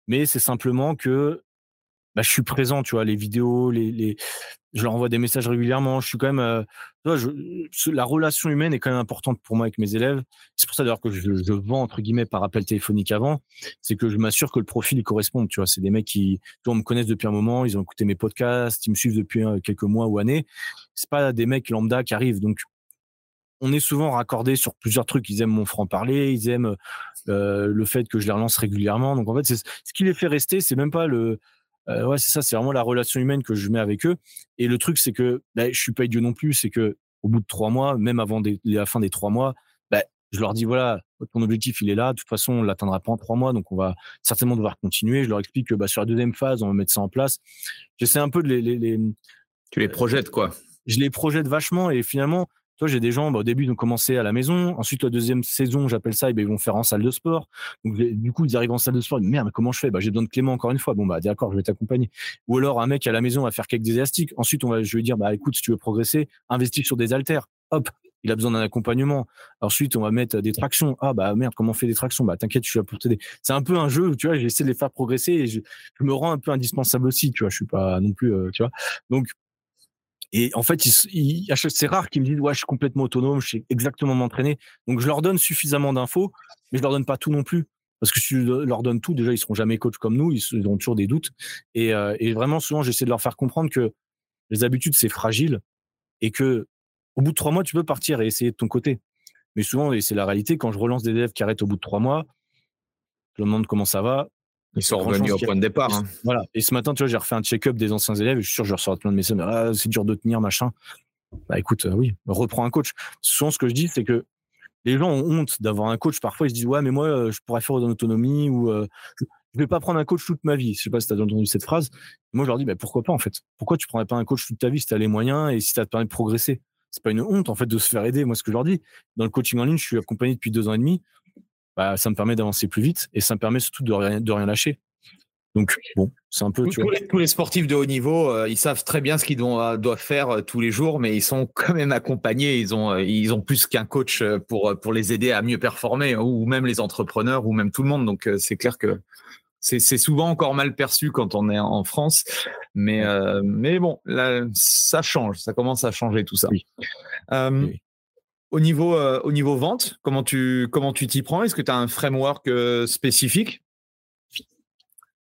mais c'est simplement que bah, je suis présent, tu vois, les vidéos, les, les, je leur envoie des messages régulièrement. Je suis quand même, euh, je, la relation humaine est quand même importante pour moi avec mes élèves. C'est pour ça d'ailleurs que je, je, vends entre guillemets par appel téléphonique avant, c'est que je m'assure que le profil il correspond. Tu vois, c'est des mecs qui, me connaissent depuis un moment, ils ont écouté mes podcasts, ils me suivent depuis quelques mois ou années. C'est pas des mecs lambda qui arrivent. Donc on est souvent raccordé sur plusieurs trucs. Ils aiment mon franc-parler, ils aiment euh, le fait que je les relance régulièrement. Donc en fait, ce qui les fait rester, c'est même pas le. Euh, ouais, c'est ça, c'est vraiment la relation humaine que je mets avec eux. Et le truc, c'est que bah, je suis pas idiot non plus, c'est que au bout de trois mois, même avant la fin des trois mois, bah, je leur dis voilà, ton objectif il est là. De toute façon, on l'atteindra pas en trois mois, donc on va certainement devoir continuer. Je leur explique que bah, sur la deuxième phase, on va mettre ça en place. J'essaie un peu de les, les, les tu les projettes quoi Je les projette vachement et finalement, toi, j'ai des gens, bah, au début, ils ont commencé à la maison. Ensuite, la deuxième saison, j'appelle ça, et ben, ils vont faire en salle de sport. Donc, du coup, ils arrivent en salle de sport. Merde, comment je fais? Bah, J'ai besoin de Clément encore une fois. Bon, bah, d'accord, je vais t'accompagner. Ou alors, un mec à la maison va faire quelques élastiques. Ensuite, on va, je vais dire, bah, écoute, si tu veux progresser, investis sur des haltères. Hop, il a besoin d'un accompagnement. Ensuite, on va mettre des tractions. Ah bah merde, comment on fait des tractions? Bah t'inquiète, je suis là pour t'aider. C'est un peu un jeu tu vois, j'essaie de les faire progresser et je, me rends un peu indispensable aussi. Tu vois, je suis pas non plus, euh, tu vois. Donc et en fait, c'est rare qu'ils me disent ouais, je suis complètement autonome, je sais exactement m'entraîner. Donc je leur donne suffisamment d'infos, mais je leur donne pas tout non plus. Parce que si je leur donne tout, déjà, ils seront jamais coach comme nous, ils auront toujours des doutes. Et, euh, et vraiment, souvent, j'essaie de leur faire comprendre que les habitudes, c'est fragile et que au bout de trois mois, tu peux partir et essayer de ton côté. Mais souvent, et c'est la réalité, quand je relance des élèves qui arrêtent au bout de trois mois, je leur demande comment ça va. Ils sont revenus au point de départ. Hein. Voilà. Et ce matin, tu vois, j'ai refait un check-up des anciens élèves. Et je suis sûr, je ressors plein de messages. Ah, c'est dur de tenir, machin. Bah écoute, euh, oui, reprends un coach. Souvent, ce que je dis, c'est que les gens ont honte d'avoir un coach. Parfois, ils se disent ouais, mais moi, euh, je pourrais faire en autonomie ou euh, je je vais pas prendre un coach toute ma vie. Je sais pas si tu as entendu cette phrase. Moi, je leur dis bah, pourquoi pas en fait? Pourquoi tu prendrais pas un coach toute ta vie si tu as les moyens et si ça te permet de progresser? C'est pas une honte en fait de se faire aider. Moi, ce que je leur dis dans le coaching en ligne, je suis accompagné depuis deux ans et demi. Bah, ça me permet d'avancer plus vite et ça me permet surtout de rien, de rien lâcher. Donc, bon, c'est un peu. Tous, les, tous, les, sportifs de haut niveau, euh, ils savent très bien ce qu'ils doivent, doivent, faire euh, tous les jours, mais ils sont quand même accompagnés. Ils ont, euh, ils ont plus qu'un coach pour, pour les aider à mieux performer, ou même les entrepreneurs, ou même tout le monde. Donc, c'est clair que c'est souvent encore mal perçu quand on est en France. Mais, mais bon, là, ça change, ça commence à changer tout ça. Au niveau, au niveau vente, comment tu comment tu t'y prends? Est-ce que tu as un framework spécifique?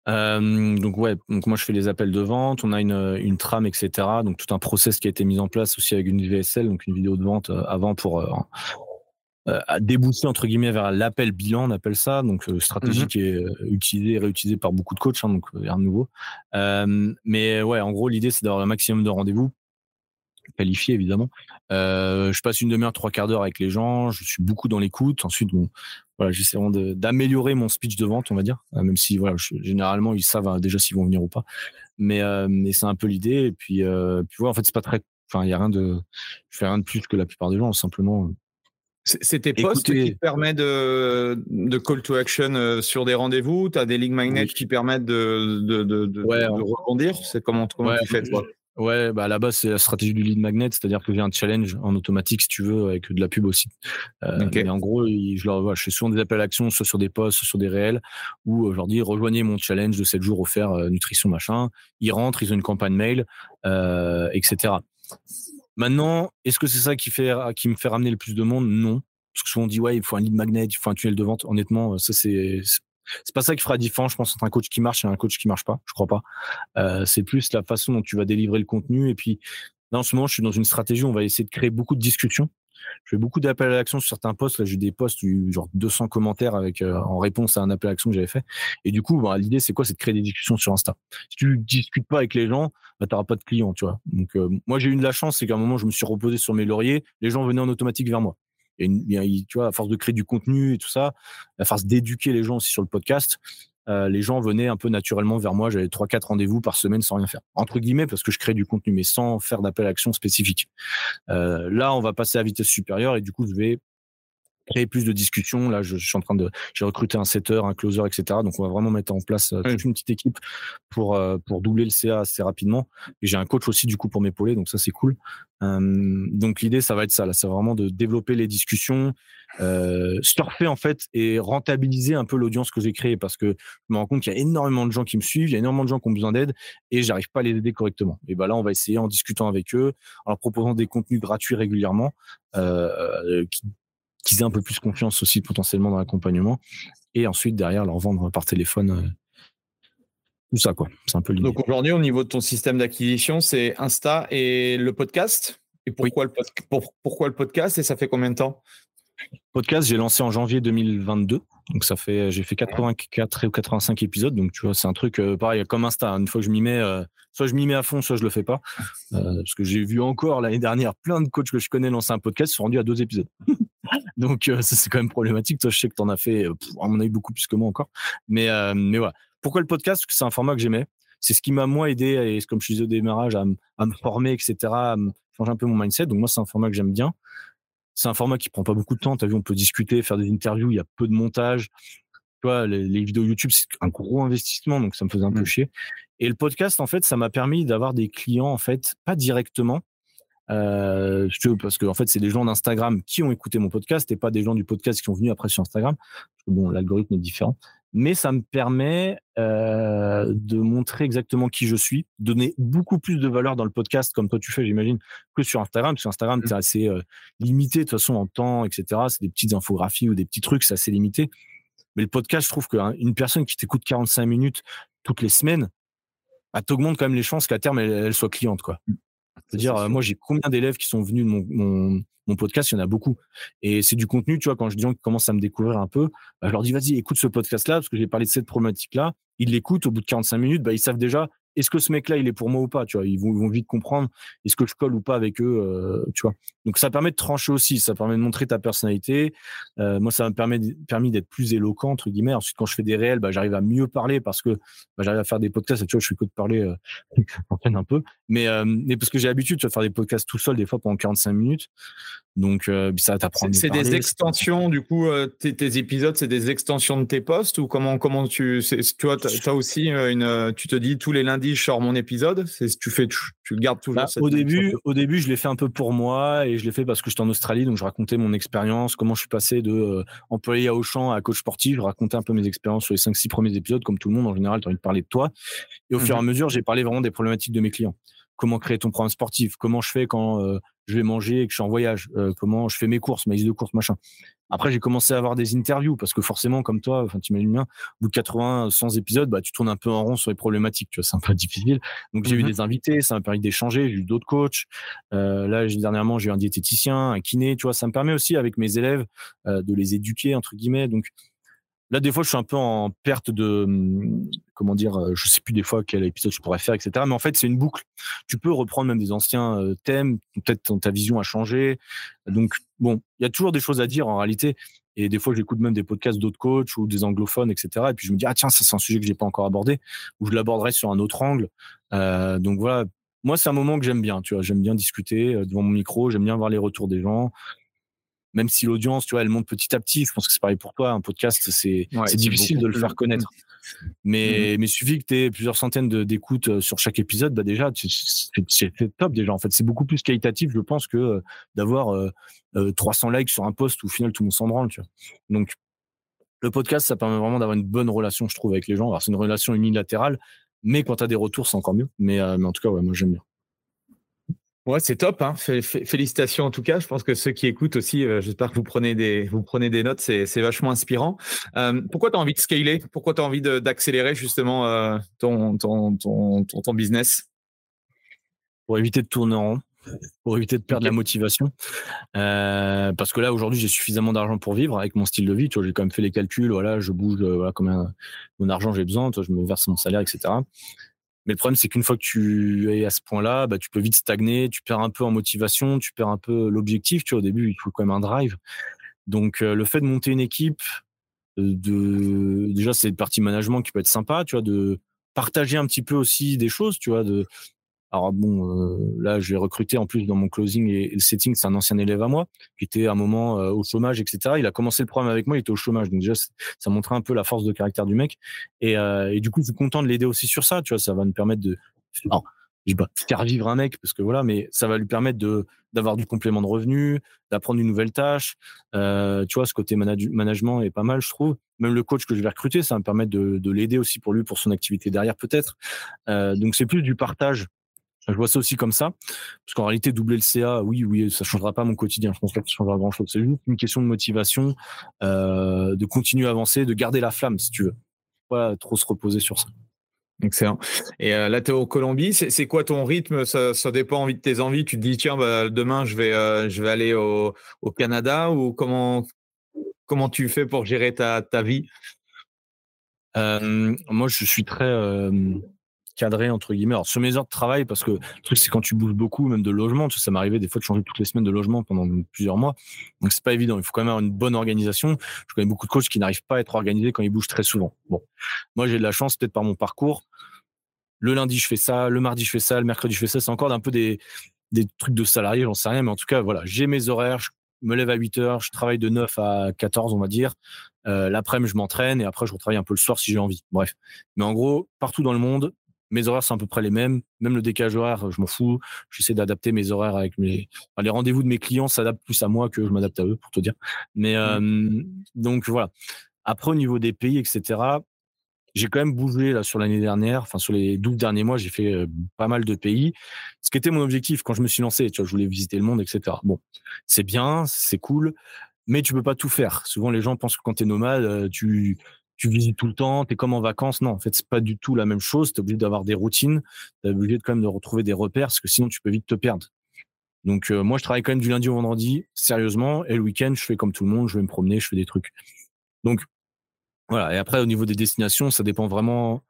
Euh, donc ouais, donc moi je fais les appels de vente, on a une, une trame, etc. Donc tout un process qui a été mis en place aussi avec une VSL, donc une vidéo de vente euh, avant pour euh, euh débousser entre guillemets vers l'appel bilan, on appelle ça. Donc stratégie mmh qui est utilisée et réutilisée par beaucoup de coachs, hein, donc rien de nouveau. mais ouais, en gros l'idée c'est d'avoir un maximum de rendez-vous qualifié évidemment. Euh, je passe une demi-heure, trois quarts d'heure avec les gens. Je suis beaucoup dans l'écoute. Ensuite, bon, voilà, j'essaie vraiment d'améliorer mon speech de vente, on va dire. Euh, même si voilà, généralement ils savent hein, déjà s'ils vont venir ou pas. Mais, euh, mais c'est un peu l'idée. Et puis, euh, puis voilà, en fait, c'est pas très. Enfin, il y a rien de. Je fais rien de plus que la plupart des gens. Simplement. C'est tes posts qui te permettent de, de call to action sur des rendez-vous? Tu as des link magnets qui permettent de, de, de, de, rebondir? C'est comment, comment tu fais toi? Ouais, bah à la base, c'est la stratégie du lead magnet, c'est-à-dire que j'ai un challenge en automatique, si tu veux, avec de la pub aussi. Euh, Mais en gros, je, leur, voilà, je fais souvent des appels à l'action, soit sur des posts, soit sur des réels, où euh, je leur dis rejoignez mon challenge de 7 jours offert euh, nutrition machin. Ils rentrent, ils ont une campagne mail, euh, etc. Maintenant, est-ce que c'est ça qui, fait, qui me fait ramener le plus de monde? Non. Parce que souvent on dit ouais, il faut un lead magnet, il faut un tunnel de vente. Honnêtement, ça c'est c'est pas ça qui fera la différence, je pense, entre un coach qui marche et un coach qui marche pas. Je crois pas. Euh, c'est plus la façon dont tu vas délivrer le contenu. Et puis, là, en ce moment, je suis dans une stratégie où on va essayer de créer beaucoup de discussions. Je fais beaucoup d'appels à l'action sur certains posts. Là, j'ai des posts, genre 200 commentaires avec euh, en réponse à un appel à l'action que j'avais fait. Et du coup, bah, l'idée, c'est quoi? C'est de créer des discussions sur Insta. Si tu discutes pas avec les gens, bah, tu n'auras pas de clients, tu vois. Donc, euh, moi, j'ai eu de la chance, c'est qu'à un moment, je me suis reposé sur mes lauriers. Les gens venaient en automatique vers moi tu vois, à force de créer du contenu et tout ça, à force d'éduquer les gens aussi sur le podcast, euh, les gens venaient un peu naturellement vers moi. J'avais trois, quatre rendez-vous par semaine sans rien faire. Entre guillemets, parce que je crée du contenu, mais sans faire d'appel à action spécifique. Euh, là, on va passer à vitesse supérieure et du coup, je vais créer plus de discussions. Là, je, suis en train de, j'ai recruté un setter, un closer, etc. Donc, on va vraiment mettre en place euh, toute une petite équipe pour euh, pour doubler le CA assez rapidement. Et j'ai un coach aussi du coup pour m'épauler, donc ça c'est cool. Euh, donc l'idée, ça va être ça. Là, c'est vraiment de développer les discussions, euh, surfer en fait et rentabiliser un peu l'audience que j'ai créée parce que je me rends compte qu'il y a énormément de gens qui me suivent, il y a énormément de gens qui ont besoin d'aide et j'arrive pas à les aider correctement. Et ben là, on va essayer en discutant avec eux, en leur proposant des contenus gratuits régulièrement euh, qui qu'ils aient un peu plus confiance aussi potentiellement dans l'accompagnement. Et ensuite, derrière, leur vendre par téléphone. Euh, tout ça, quoi. C'est un peu l'idée. Donc aujourd'hui, au niveau de ton système d'acquisition, c'est Insta et le podcast? Et pourquoi, le, pourquoi le podcast et ça fait combien de temps? Podcast, j'ai lancé en janvier 2022. Donc ça fait, j'ai fait 84 ou 85 épisodes. Donc tu vois, c'est un truc euh, pareil comme Insta. Une fois que je m'y mets, euh, soit je m'y mets à fond, soit je le fais pas. Euh, parce que j'ai vu encore l'année dernière plein de coachs que je connais lancer un podcast, ils sont rendus à deux épisodes. Donc ça c'est quand même problématique. Toi, je sais que tu en as fait, on en a eu beaucoup plus que moi encore. Mais mais voilà. Pourquoi le podcast? Parce que c'est un format que j'aimais. C'est ce qui m'a moi aidé, et comme je disais au démarrage, à, à me former, etc., à changer un peu mon mindset. Donc moi, c'est un format que j'aime bien. C'est un format qui prend pas beaucoup de temps. Tu as vu, on peut discuter, faire des interviews, il y a peu de montage. Tu vois, les, vidéos YouTube, c'est un gros investissement, donc ça me faisait un peu mmh. chier. Et le podcast, en fait, ça m'a permis d'avoir des clients, en fait, pas directement, euh, parce que en fait, c'est des gens d'Instagram qui ont écouté mon podcast et pas des gens du podcast qui sont venus après sur Instagram. bon, l'algorithme est différent mais ça me permet euh, de montrer exactement qui je suis, donner beaucoup plus de valeur dans le podcast, comme toi tu fais, j'imagine, que sur Instagram. Sur Instagram, c'est mmh. assez euh, limité de toute façon en temps, etc. C'est des petites infographies ou des petits trucs, c'est assez limité. Mais le podcast, je trouve qu'une personne qui t'écoute 45 minutes toutes les semaines, bah, t'augmente quand même les chances qu'à terme, elle, soit cliente. quoi. Mmh. C'est-à-dire, euh, moi, j'ai combien d'élèves qui sont venus de mon, mon, mon podcast, il y en a beaucoup. Et c'est du contenu, tu vois, quand je dis qu'ils commencent à me découvrir un peu, bah, je leur dis, vas-y, écoute ce podcast-là, parce que j'ai parlé de cette problématique-là. Ils l'écoutent, au bout de 45 minutes, bah, ils savent déjà, est-ce que ce mec-là, il est pour moi ou pas, tu vois? Ils vont, vont vite comprendre, est-ce que je colle ou pas avec eux, euh, tu vois? Donc, ça permet de trancher aussi, ça permet de montrer ta personnalité. Euh, moi, ça m'a permis, permis d'être plus éloquent, entre guillemets. Ensuite, quand je fais des réels, bah, j'arrive à mieux parler parce que bah, j'arrive à faire des podcasts. Tu vois, je fais que de parler, euh, un peu. Mais, mais parce que j'ai l'habitude, de faire des podcasts tout seul, des fois pendant 45 minutes. Donc, euh, ça t'apprend. C'est des extensions, du coup, euh, tes, épisodes, c'est des extensions de tes posts ou comment, comment tu, tu vois, as aussi une, tu te dis tous les lundis, je sors mon épisode. Tu fais, tu, tu gardes toujours. Bah, au début, au début, je l'ai fait un peu pour moi et je l'ai fait parce que j'étais en Australie, donc je racontais mon expérience, comment je suis passé de euh, employé à Auchan à coach sportif. Je racontais un peu mes expériences sur les 5-6 premiers épisodes, comme tout le monde en général, tu as envie de parler de toi. Et au fur et à mmh mesure, j'ai parlé vraiment des problématiques de mes clients comment créer ton programme sportif, comment je fais quand euh, je vais manger et que je suis en voyage, euh, comment je fais mes courses, mes listes de courses, machin. Après, j'ai commencé à avoir des interviews parce que forcément, comme toi, enfin, tu imagines bien, au bout de 80, 100 épisodes, bah, tu tournes un peu en rond sur les problématiques, tu vois, c'est un peu difficile. Donc, j'ai eu mmh des invités, ça m'a permis d'échanger, j'ai eu d'autres coachs. Euh, là, dernièrement, j'ai eu un diététicien, un kiné, tu vois, ça me permet aussi avec mes élèves de les éduquer, entre guillemets. Donc, Là, des fois, je suis un peu en perte de, hum, comment dire, euh, je sais plus des fois quel épisode je pourrais faire, etc. Mais en fait, c'est une boucle. Tu peux reprendre même des anciens euh, thèmes. Peut-être ta vision a changé. Donc, bon, il y a toujours des choses à dire en réalité. Et des fois, j'écoute même des podcasts d'autres coachs ou des anglophones, etc. Et puis je me dis, ah tiens, ça c'est un sujet que j'ai pas encore abordé, ou je l'aborderai sur un autre angle. Euh, donc voilà, moi c'est un moment que j'aime bien. Tu vois, j'aime bien discuter devant mon micro, j'aime bien voir les retours des gens même si l'audience, tu vois, elle monte petit à petit. Je pense que c'est pareil pour toi. Un podcast, c'est difficile de le faire connaître. Mais, mmh. mais suffit que tu aies plusieurs centaines d'écoutes euh, sur chaque épisode, bah déjà, c'est top déjà. En fait, c'est beaucoup plus qualitatif, je pense, que euh, d'avoir 300 euh, likes sur un post où au final tout le monde s'en branle. Tu vois. Donc, le podcast, ça permet vraiment d'avoir une bonne relation, je trouve, avec les gens. Alors, c'est une relation unilatérale, mais quand tu as des retours, c'est encore mieux. Mais, mais en tout cas, ouais, moi, j'aime bien. Ouais, c'est top. Hein. Félicitations en tout cas. Je pense que ceux qui écoutent aussi, euh, j'espère que vous prenez des, vous prenez des notes. C'est, vachement inspirant. Euh, pourquoi tu as envie de scaler? Pourquoi tu as envie d'accélérer justement euh, ton, ton, ton, ton, business? Pour éviter de tourner en rond, pour éviter de perdre la motivation. parce que là, aujourd'hui, j'ai suffisamment d'argent pour vivre avec mon style de vie. J'ai quand même fait les calculs. Voilà, je bouge, voilà, combien mon argent j'ai besoin. je me verse mon salaire, etc. Mais le problème, c'est qu'une fois que tu es à ce point-là, bah, tu peux vite stagner, tu perds un peu en motivation, tu perds un peu l'objectif. Tu vois, au début, il faut quand même un drive. Donc, euh, le fait de monter une équipe, euh, de déjà, c'est une partie management qui peut être sympa, tu vois, de partager un petit peu aussi des choses, tu vois, de alors bon, euh, là, je vais recruter en plus dans mon closing et, le setting, c'est un ancien élève à moi qui était à un moment euh, au chômage, etc. Il a commencé le programme avec moi, il était au chômage, donc déjà ça montrait un peu la force de caractère du mec. Et, euh, et du coup, je suis content de l'aider aussi sur ça, tu vois, ça va me permettre de, alors, je vais faire vivre un mec parce que voilà, mais ça va lui permettre de d'avoir du complément de revenus, d'apprendre une nouvelle tâche. Euh, tu vois, ce côté management est pas mal, je trouve. Même le coach que je vais recruter, ça va me permettre de, de l'aider aussi pour lui, pour son activité derrière peut-être. Euh, donc c'est plus du partage je vois ça aussi comme ça, parce qu'en réalité, doubler le CA, oui, oui, ça changera pas mon quotidien. Je pense pas que ça changera grand chose. C'est juste une question de motivation, euh, de continuer à avancer, de garder la flamme, si tu veux. Pas trop se reposer sur ça. Excellent. Et euh, là, tu es au Colombie. C'est quoi ton rythme? Ça, ça, dépend de tes envies. Tu te dis, tiens, bah, demain, je vais, euh, je vais aller au, au, Canada ou comment, comment tu fais pour gérer ta, ta vie? Euh, Moi, je suis très cadré entre guillemets. Alors sur mes heures de travail, parce que le truc c'est quand tu bouges beaucoup, même de logement, ça m'arrivait des fois de changer toutes les semaines de logement pendant plusieurs mois. Donc c'est pas évident. Il faut quand même avoir une bonne organisation. Je connais beaucoup de coachs qui n'arrivent pas à être organisés quand ils bougent très souvent. Bon, moi j'ai de la chance peut-être par mon parcours. Le lundi je fais ça, le mardi je fais ça, le mercredi je fais ça. C'est encore un peu des des trucs de salarié, j'en sais rien, mais en tout cas voilà, j'ai mes horaires. Je me lève à 8 heures, je travaille de 9 à 14, on va dire. Euh, L'après-midi, je m'entraîne et après, je retravaille un peu le soir si j'ai envie. Bref. Mais en gros, partout dans le monde, mes horaires sont à peu près les mêmes. Même le décalage horaire, je m'en fous. J'essaie d'adapter mes horaires avec mes. les rendez-vous de mes clients s'adaptent plus à moi que je m'adapte à eux, pour te dire. Mais mmh. donc voilà. Après, au niveau des pays, etc., j'ai quand même bougé là sur l'année dernière. Enfin, sur les 12 derniers mois, j'ai fait pas mal de pays. Ce qui était mon objectif quand je me suis lancé. Tu vois, je voulais visiter le monde, etc. Bon, c'est bien, c'est cool mais tu peux pas tout faire. Souvent, les gens pensent que quand tu es nomade, tu, tu visites tout le temps, tu es comme en vacances. Non, en fait, c'est pas du tout la même chose. Tu es obligé d'avoir des routines, tu es obligé de, quand même de retrouver des repères, parce que sinon, tu peux vite te perdre. Donc, euh, moi, je travaille quand même du lundi au vendredi, sérieusement, et le week-end, je fais comme tout le monde, je vais me promener, je fais des trucs. Donc, voilà. Et après, au niveau des destinations, ça dépend vraiment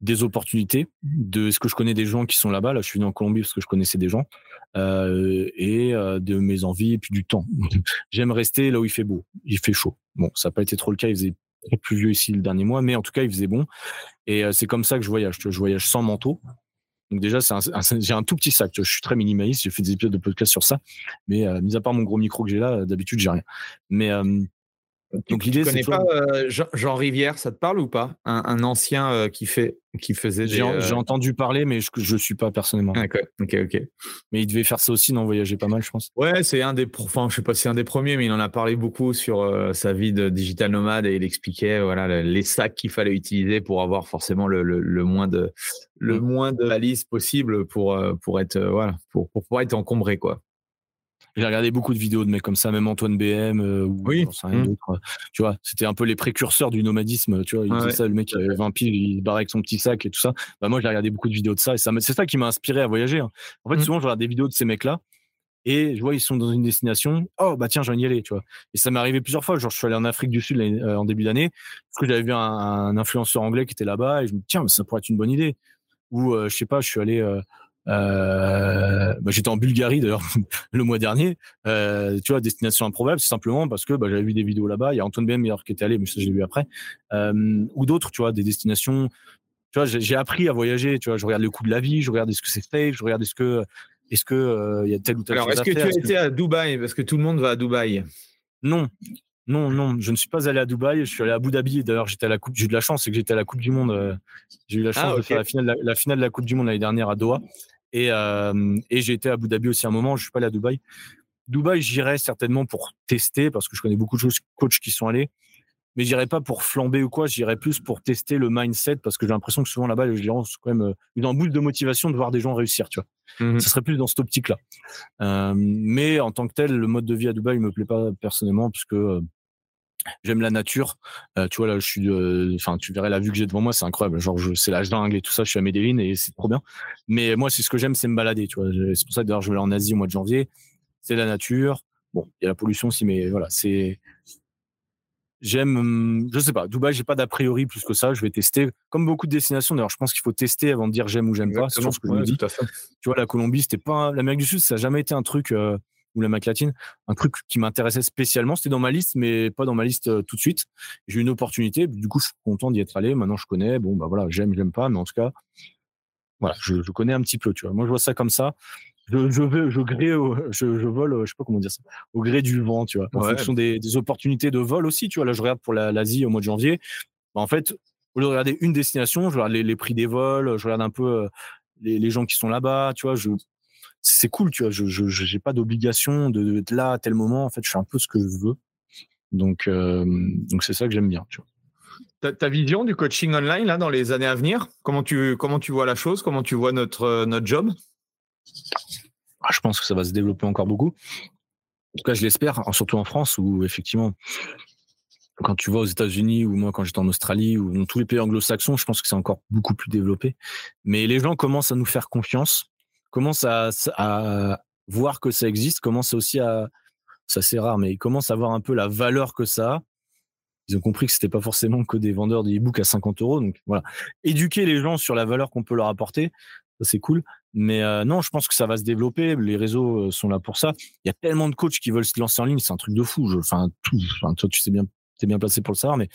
des opportunités, de ce que je connais des gens qui sont là-bas. Là, je suis venu en Colombie parce que je connaissais des gens, euh, et euh, de mes envies et puis du temps. J'aime rester là où il fait beau, il fait chaud. Bon, ça n'a pas été trop le cas, il faisait plus vieux ici le dernier mois, mais en tout cas, il faisait bon. Et euh, c'est comme ça que je voyage. Je voyage sans manteau. Donc déjà, j'ai un tout petit sac. Je suis très minimaliste. J'ai fait des épisodes de podcast sur ça. Mais euh, mis à part mon gros micro que j'ai là, d'habitude, j'ai rien. Mais euh, donc l'idée, c'est pas euh, Jean, Rivière, ça te parle ou pas? Un, ancien euh, qui fait, qui faisait. J'ai euh, entendu parler, mais je je suis pas personnellement. Ok, ok, ok. Mais il devait faire ça aussi, non voyager pas mal, je pense. Ouais, c'est un des, enfin, je sais pas c'est un des premiers, mais il en a parlé beaucoup sur sa vie de digital nomade et il expliquait voilà les sacs qu'il fallait utiliser pour avoir forcément le, le, moins de le mm. moins de valises possible pour pour être voilà pour, pour pouvoir être encombré quoi. J'ai regardé beaucoup de vidéos de mecs comme ça, même Antoine BM euh, ou oui. rien mmh. Euh, tu vois, c'était un peu les précurseurs du nomadisme. Tu vois, il disait ça, le mec avait 20 piles, il barrait avec son petit sac et tout ça. Bah, moi, j'ai regardé beaucoup de vidéos de ça et ça, c'est ça qui m'a inspiré à voyager. Hein. En fait, mmh. souvent, je regarde des vidéos de ces mecs-là et je vois ils sont dans une destination. Oh bah tiens, j'ai envie d'y aller, tu vois. Et ça m'est arrivé plusieurs fois. Genre, je suis allé en Afrique du Sud euh, en début d'année parce que j'avais vu un, influenceur anglais qui était là-bas et je me dis tiens, mais ça pourrait être une bonne idée. Ou je sais pas, je suis allé euh, bah, j'étais en Bulgarie d'ailleurs le mois dernier. Euh, tu vois, destination improbable, c'est simplement parce que bah, j'avais vu des vidéos là-bas. Il y a Antoine BM qui était allé, mais ça je l'ai vu après. Euh, ou d'autres, tu vois, des destinations. Tu vois, j'ai appris à voyager. Tu vois, je regarde le coût de la vie, je regarde est-ce que c'est safe, je regarde est-ce que est-ce que euh, il y a tel ou tel. Alors, est-ce que tu as été à Dubaï? Parce que tout le monde va à Dubaï Non. Non, non, je ne suis pas allé à Dubaï. Je suis allé à Abu Dhabi. D'ailleurs, j'étais à la coupe. J'ai eu de la chance, c'est que j'étais à la Coupe du Monde. Euh, j'ai eu la chance ah, de faire la finale, la finale de la Coupe du Monde l'année dernière à Doha. Et, euh, et j'ai été à Abu Dhabi aussi un moment. Je suis pas allé à Dubaï. Dubaï, j'irai certainement pour tester parce que je connais beaucoup de choses, coachs qui sont allés. Mais j'irai pas pour flamber ou quoi. J'irai plus pour tester le mindset parce que j'ai l'impression que souvent là-bas, les gens sont quand même euh, dans un boule de motivation de voir des gens réussir. Tu vois. Mmh Ça serait plus dans cette optique-là. Euh, mais en tant que tel, le mode de vie à Dubaï me plaît pas personnellement parce que J'aime la nature. Euh, tu vois, là, je suis, euh, enfin, tu verrais la vue que j'ai devant moi, c'est incroyable. Genre, c'est la jungle et tout ça. Je suis à Medellin et c'est trop bien. Mais moi, c'est ce que j'aime, c'est me balader. Tu vois, c'est pour ça que d'ailleurs, je vais aller en Asie au mois de janvier. C'est la nature. Bon, il y a la pollution aussi, mais voilà, c'est. J'aime, hum, je sais pas, Dubaï, j'ai pas d'a priori plus que ça. Je vais tester, comme beaucoup de destinations. D'ailleurs, je pense qu'il faut tester avant de dire j'aime ou j'aime pas. C'est ce que je me dis. Tu vois, la Colombie, c'était pas l'Amérique du Sud, ça n'a jamais été un truc. Euh, ou la latine, un truc qui m'intéressait spécialement. C'était dans ma liste, mais pas dans ma liste euh, tout de suite. J'ai eu une opportunité. Du coup, je suis content d'y être allé. Maintenant, je connais. Bon, bah voilà, j'aime, j'aime pas, mais en tout cas, voilà, je, connais un petit peu. Tu vois, moi, je vois ça comme ça. Je, je veux, je gré, je, vole, je sais pas comment dire ça, au gré du vent, tu vois, en fonction des, opportunités de vol aussi, tu vois. Là, je regarde pour l'Asie au mois de janvier. Bah, en fait, au lieu de regarder une destination, je regarde les, prix des vols, je regarde un peu euh, les, les gens qui sont là-bas, tu vois. Je, c'est cool, tu vois. Je n'ai pas d'obligation d'être là à tel moment. En fait, je fais un peu ce que je veux. Donc, euh, donc c'est ça que j'aime bien, tu vois. Ta, vision du coaching online là dans les années à venir, comment tu comment tu vois la chose, comment tu vois notre euh, notre job? Ah, Je pense que ça va se développer encore beaucoup. En tout cas, je l'espère, surtout en France où effectivement quand tu vois aux États-Unis ou moi quand j'étais en Australie ou dans tous les pays anglo-saxons, je pense que c'est encore beaucoup plus développé. Mais les gens commencent à nous faire confiance, commencent à, voir que ça existe, commencent aussi à, ça c'est rare, mais ils commencent à voir un peu la valeur que ça a. Ils ont compris que c'était pas forcément que des vendeurs de à 50 euros. Donc voilà, éduquer les gens sur la valeur qu'on peut leur apporter, ça c'est cool. Mais euh, non, je pense que ça va se développer. Les réseaux euh, sont là pour ça. Il y a tellement de coachs qui veulent se lancer en ligne, c'est un truc de fou. Tout, enfin, toi, tu sais bien, es bien placé pour le savoir, mais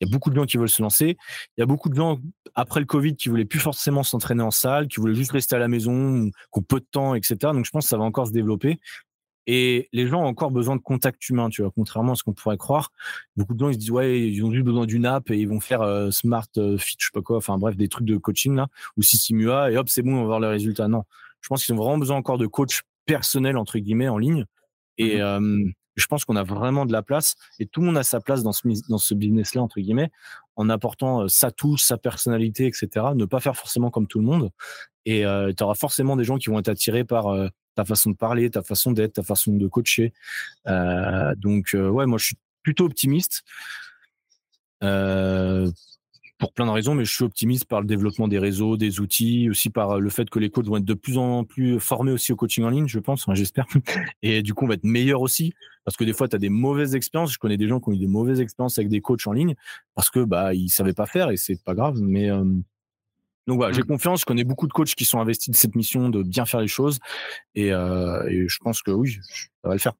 il y a beaucoup de gens qui veulent se lancer. Il y a beaucoup de gens après le Covid qui voulaient plus forcément s'entraîner en salle, qui voulaient juste rester à la maison, qui ont peu de temps, etc. Donc je pense que ça va encore se développer. Et les gens ont encore besoin de contact humain, tu vois, contrairement à ce qu'on pourrait croire. Beaucoup de gens, ils se disent, ouais, ils ont juste besoin d'une app et ils vont faire euh, Smart euh, Fit, je sais pas quoi, enfin bref, des trucs de coaching là, ou Sissimua, et hop, c'est bon, on va voir les résultats. Non. Je pense qu'ils ont vraiment besoin encore de coach personnel, entre guillemets, en ligne. Et mmh je pense qu'on a vraiment de la place et tout le monde a sa place dans ce, dans ce business-là, entre guillemets, en apportant sa touche, sa personnalité, etc. Ne pas faire forcément comme tout le monde. Et tu auras forcément des gens qui vont être attirés par ta façon de parler, ta façon d'être, ta façon de coacher. Euh, donc, euh, ouais, moi, je suis plutôt optimiste. Euh, pour plein de raisons, mais je suis optimiste par le développement des réseaux, des outils, aussi par le fait que les coachs vont être de plus en plus formés aussi au coaching en ligne, je pense, j'espère. Et du coup, on va être meilleur aussi, parce que des fois, tu as des mauvaises expériences. Je connais des gens qui ont eu des mauvaises expériences avec des coachs en ligne, parce que bah ils savaient pas faire et c'est pas grave. Mais donc voilà, j'ai mmh. confiance. Je connais beaucoup de coachs qui sont investis de cette mission de bien faire les choses. Et, euh, je pense que oui, ça va le faire.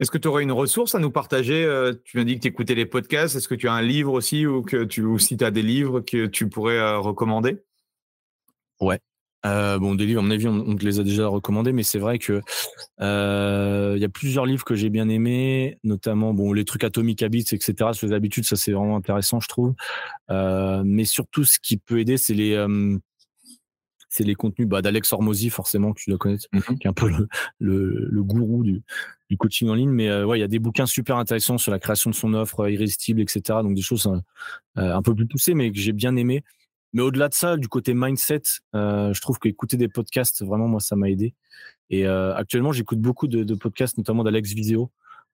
Est-ce que tu aurais une ressource à nous partager euh, Tu m'as dit que tu écoutais les podcasts. Est-ce que tu as un livre aussi ou, que tu, ou si tu as des livres que tu pourrais euh, recommander? Ouais. Euh, bon, des livres, à mon avis, on, te les a déjà recommandés, mais c'est vrai que il y a plusieurs livres que j'ai bien aimés, notamment bon les trucs Atomic Habits, etc. Sur les habitudes, ça c'est vraiment intéressant, je trouve. Mais surtout, ce qui peut aider, c'est les c'est les contenus bah, d'Alex Hormozy, forcément, que tu dois connaître, mmh qui est un peu le, le, gourou du, du, coaching en ligne. Mais ouais, il y a des bouquins super intéressants sur la création de son offre irrésistible, etc. Donc des choses un peu plus poussées, mais que j'ai bien aimé. Mais au-delà de ça, du côté mindset, euh, je trouve qu'écouter des podcasts, vraiment, moi, ça m'a aidé. Et euh, actuellement, j'écoute beaucoup de, podcasts, notamment d'Alex Viseo.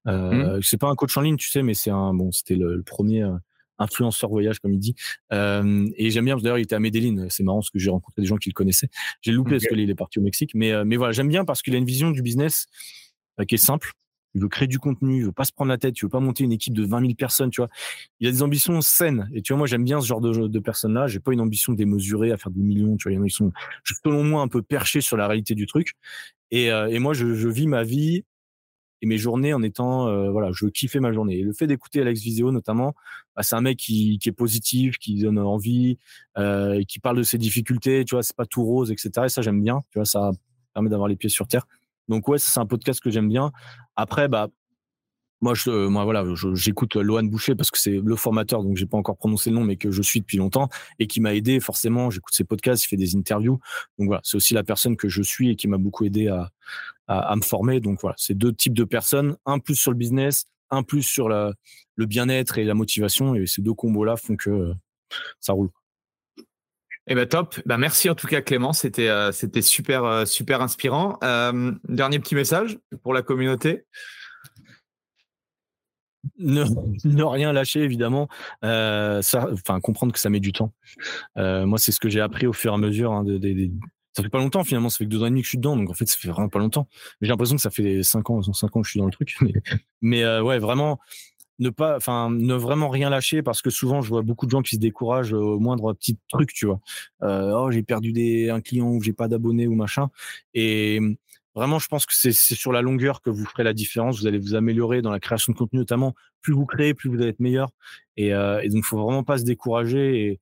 Euh, mmh. C'est pas un coach en ligne, tu sais, mais c'est un bon, c'était le, premier euh, influenceur voyage, comme il dit. Euh, et j'aime bien, d'ailleurs, il était à Medellin. C'est marrant parce que j'ai rencontré des gens qui le connaissaient. J'ai loupé parce qu'il est parti au Mexique. Mais, mais voilà, j'aime bien parce qu'il a une vision du business qui est simple il veut créer du contenu, il veut pas se prendre la tête, il veut pas monter une équipe de 20 000 personnes, tu vois. Il a des ambitions saines. Et tu vois, moi, j'aime bien ce genre de, de personnes-là. J'ai pas une ambition démesurée à faire des millions, tu vois. Il y en a, ils sont, selon moi, un peu perchés sur la réalité du truc. Et, euh, et moi, je, je, vis ma vie et mes journées en étant, euh, voilà, je kiffer ma journée. Et le fait d'écouter Alex Viseo, notamment, bah, c'est un mec qui, est positif, qui donne envie, euh, qui parle de ses difficultés, tu vois, c'est pas tout rose, etc. Et ça, j'aime bien, tu vois, ça permet d'avoir les pieds sur terre. Donc ouais, c'est un podcast que j'aime bien. Après, bah moi, euh, j'écoute Lohan Boucher parce que c'est le formateur, donc j'ai pas encore prononcé le nom, mais que je suis depuis longtemps et qui m'a aidé forcément. J'écoute ses podcasts, il fait des interviews, donc voilà, c'est aussi la personne que je suis et qui m'a beaucoup aidé à, me former. Donc voilà, c'est deux types de personnes, un plus sur le business, un plus sur le bien-être et la motivation, et ces deux combos là font que euh, ça roule. Eh ben top. Ben merci en tout cas Clément, c'était euh, super super inspirant. Dernier petit message pour la communauté. Ne, rien lâcher évidemment. ça, enfin comprendre que ça met du temps. moi c'est ce que j'ai appris au fur et à mesure. Hein, de, ça fait pas longtemps finalement, ça fait que deux ans et demi que je suis dedans, donc en fait ça fait vraiment pas longtemps. J'ai l'impression que ça fait cinq ans, cinq ans que je suis dans le truc. Mais, mais ouais vraiment ne pas, enfin, ne vraiment rien lâcher parce que souvent je vois beaucoup de gens qui se découragent au moindre petit truc, tu vois. Euh, oh, j'ai perdu des, un client ou j'ai pas d'abonnés ou machin. Et vraiment, je pense que c'est sur la longueur que vous ferez la différence. Vous allez vous améliorer dans la création de contenu, notamment. Plus vous créez, plus vous allez être meilleur. Et, euh, et donc, faut vraiment pas se décourager. Et,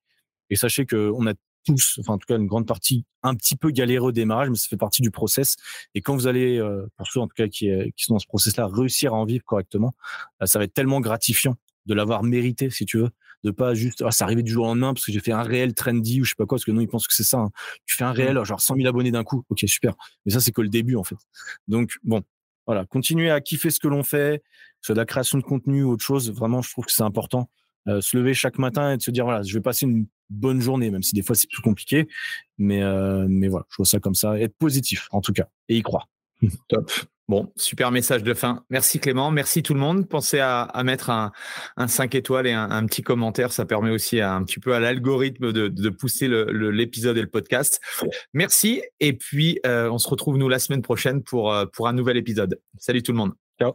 et sachez que on a tous, enfin en tout cas une grande partie, un petit peu galéreux au démarrage, mais ça fait partie du process. Et quand vous allez, euh, pour ceux en tout cas qui, euh, qui sont dans ce process-là, réussir à en vivre correctement, bah, ça va être tellement gratifiant de l'avoir mérité, si tu veux, de pas juste, ah, ça arrivait du jour au lendemain parce que j'ai fait un réel trendy ou je sais pas quoi, parce que non, ils pensent que c'est ça. Hein. Tu fais un réel, genre 100 000 abonnés d'un coup, ok, super. Mais ça, c'est que le début en fait. Donc bon, voilà, continuer à kiffer ce que l'on fait, soit de la création de contenu ou autre chose. Vraiment, je trouve que c'est important. Euh, se lever chaque matin et de se dire voilà, je vais passer une bonne journée, même si des fois c'est plus compliqué. Mais, euh, mais voilà, je vois ça comme ça. Être positif, en tout cas, et y croire. Top. Bon, super message de fin. Merci Clément, merci tout le monde. Pensez à, mettre un, 5 étoiles et un, petit commentaire. Ça permet aussi un petit peu à l'algorithme de, pousser l'épisode et le podcast. Merci. Et puis, euh, on se retrouve nous la semaine prochaine pour, euh, pour un nouvel épisode. Salut tout le monde. Ciao.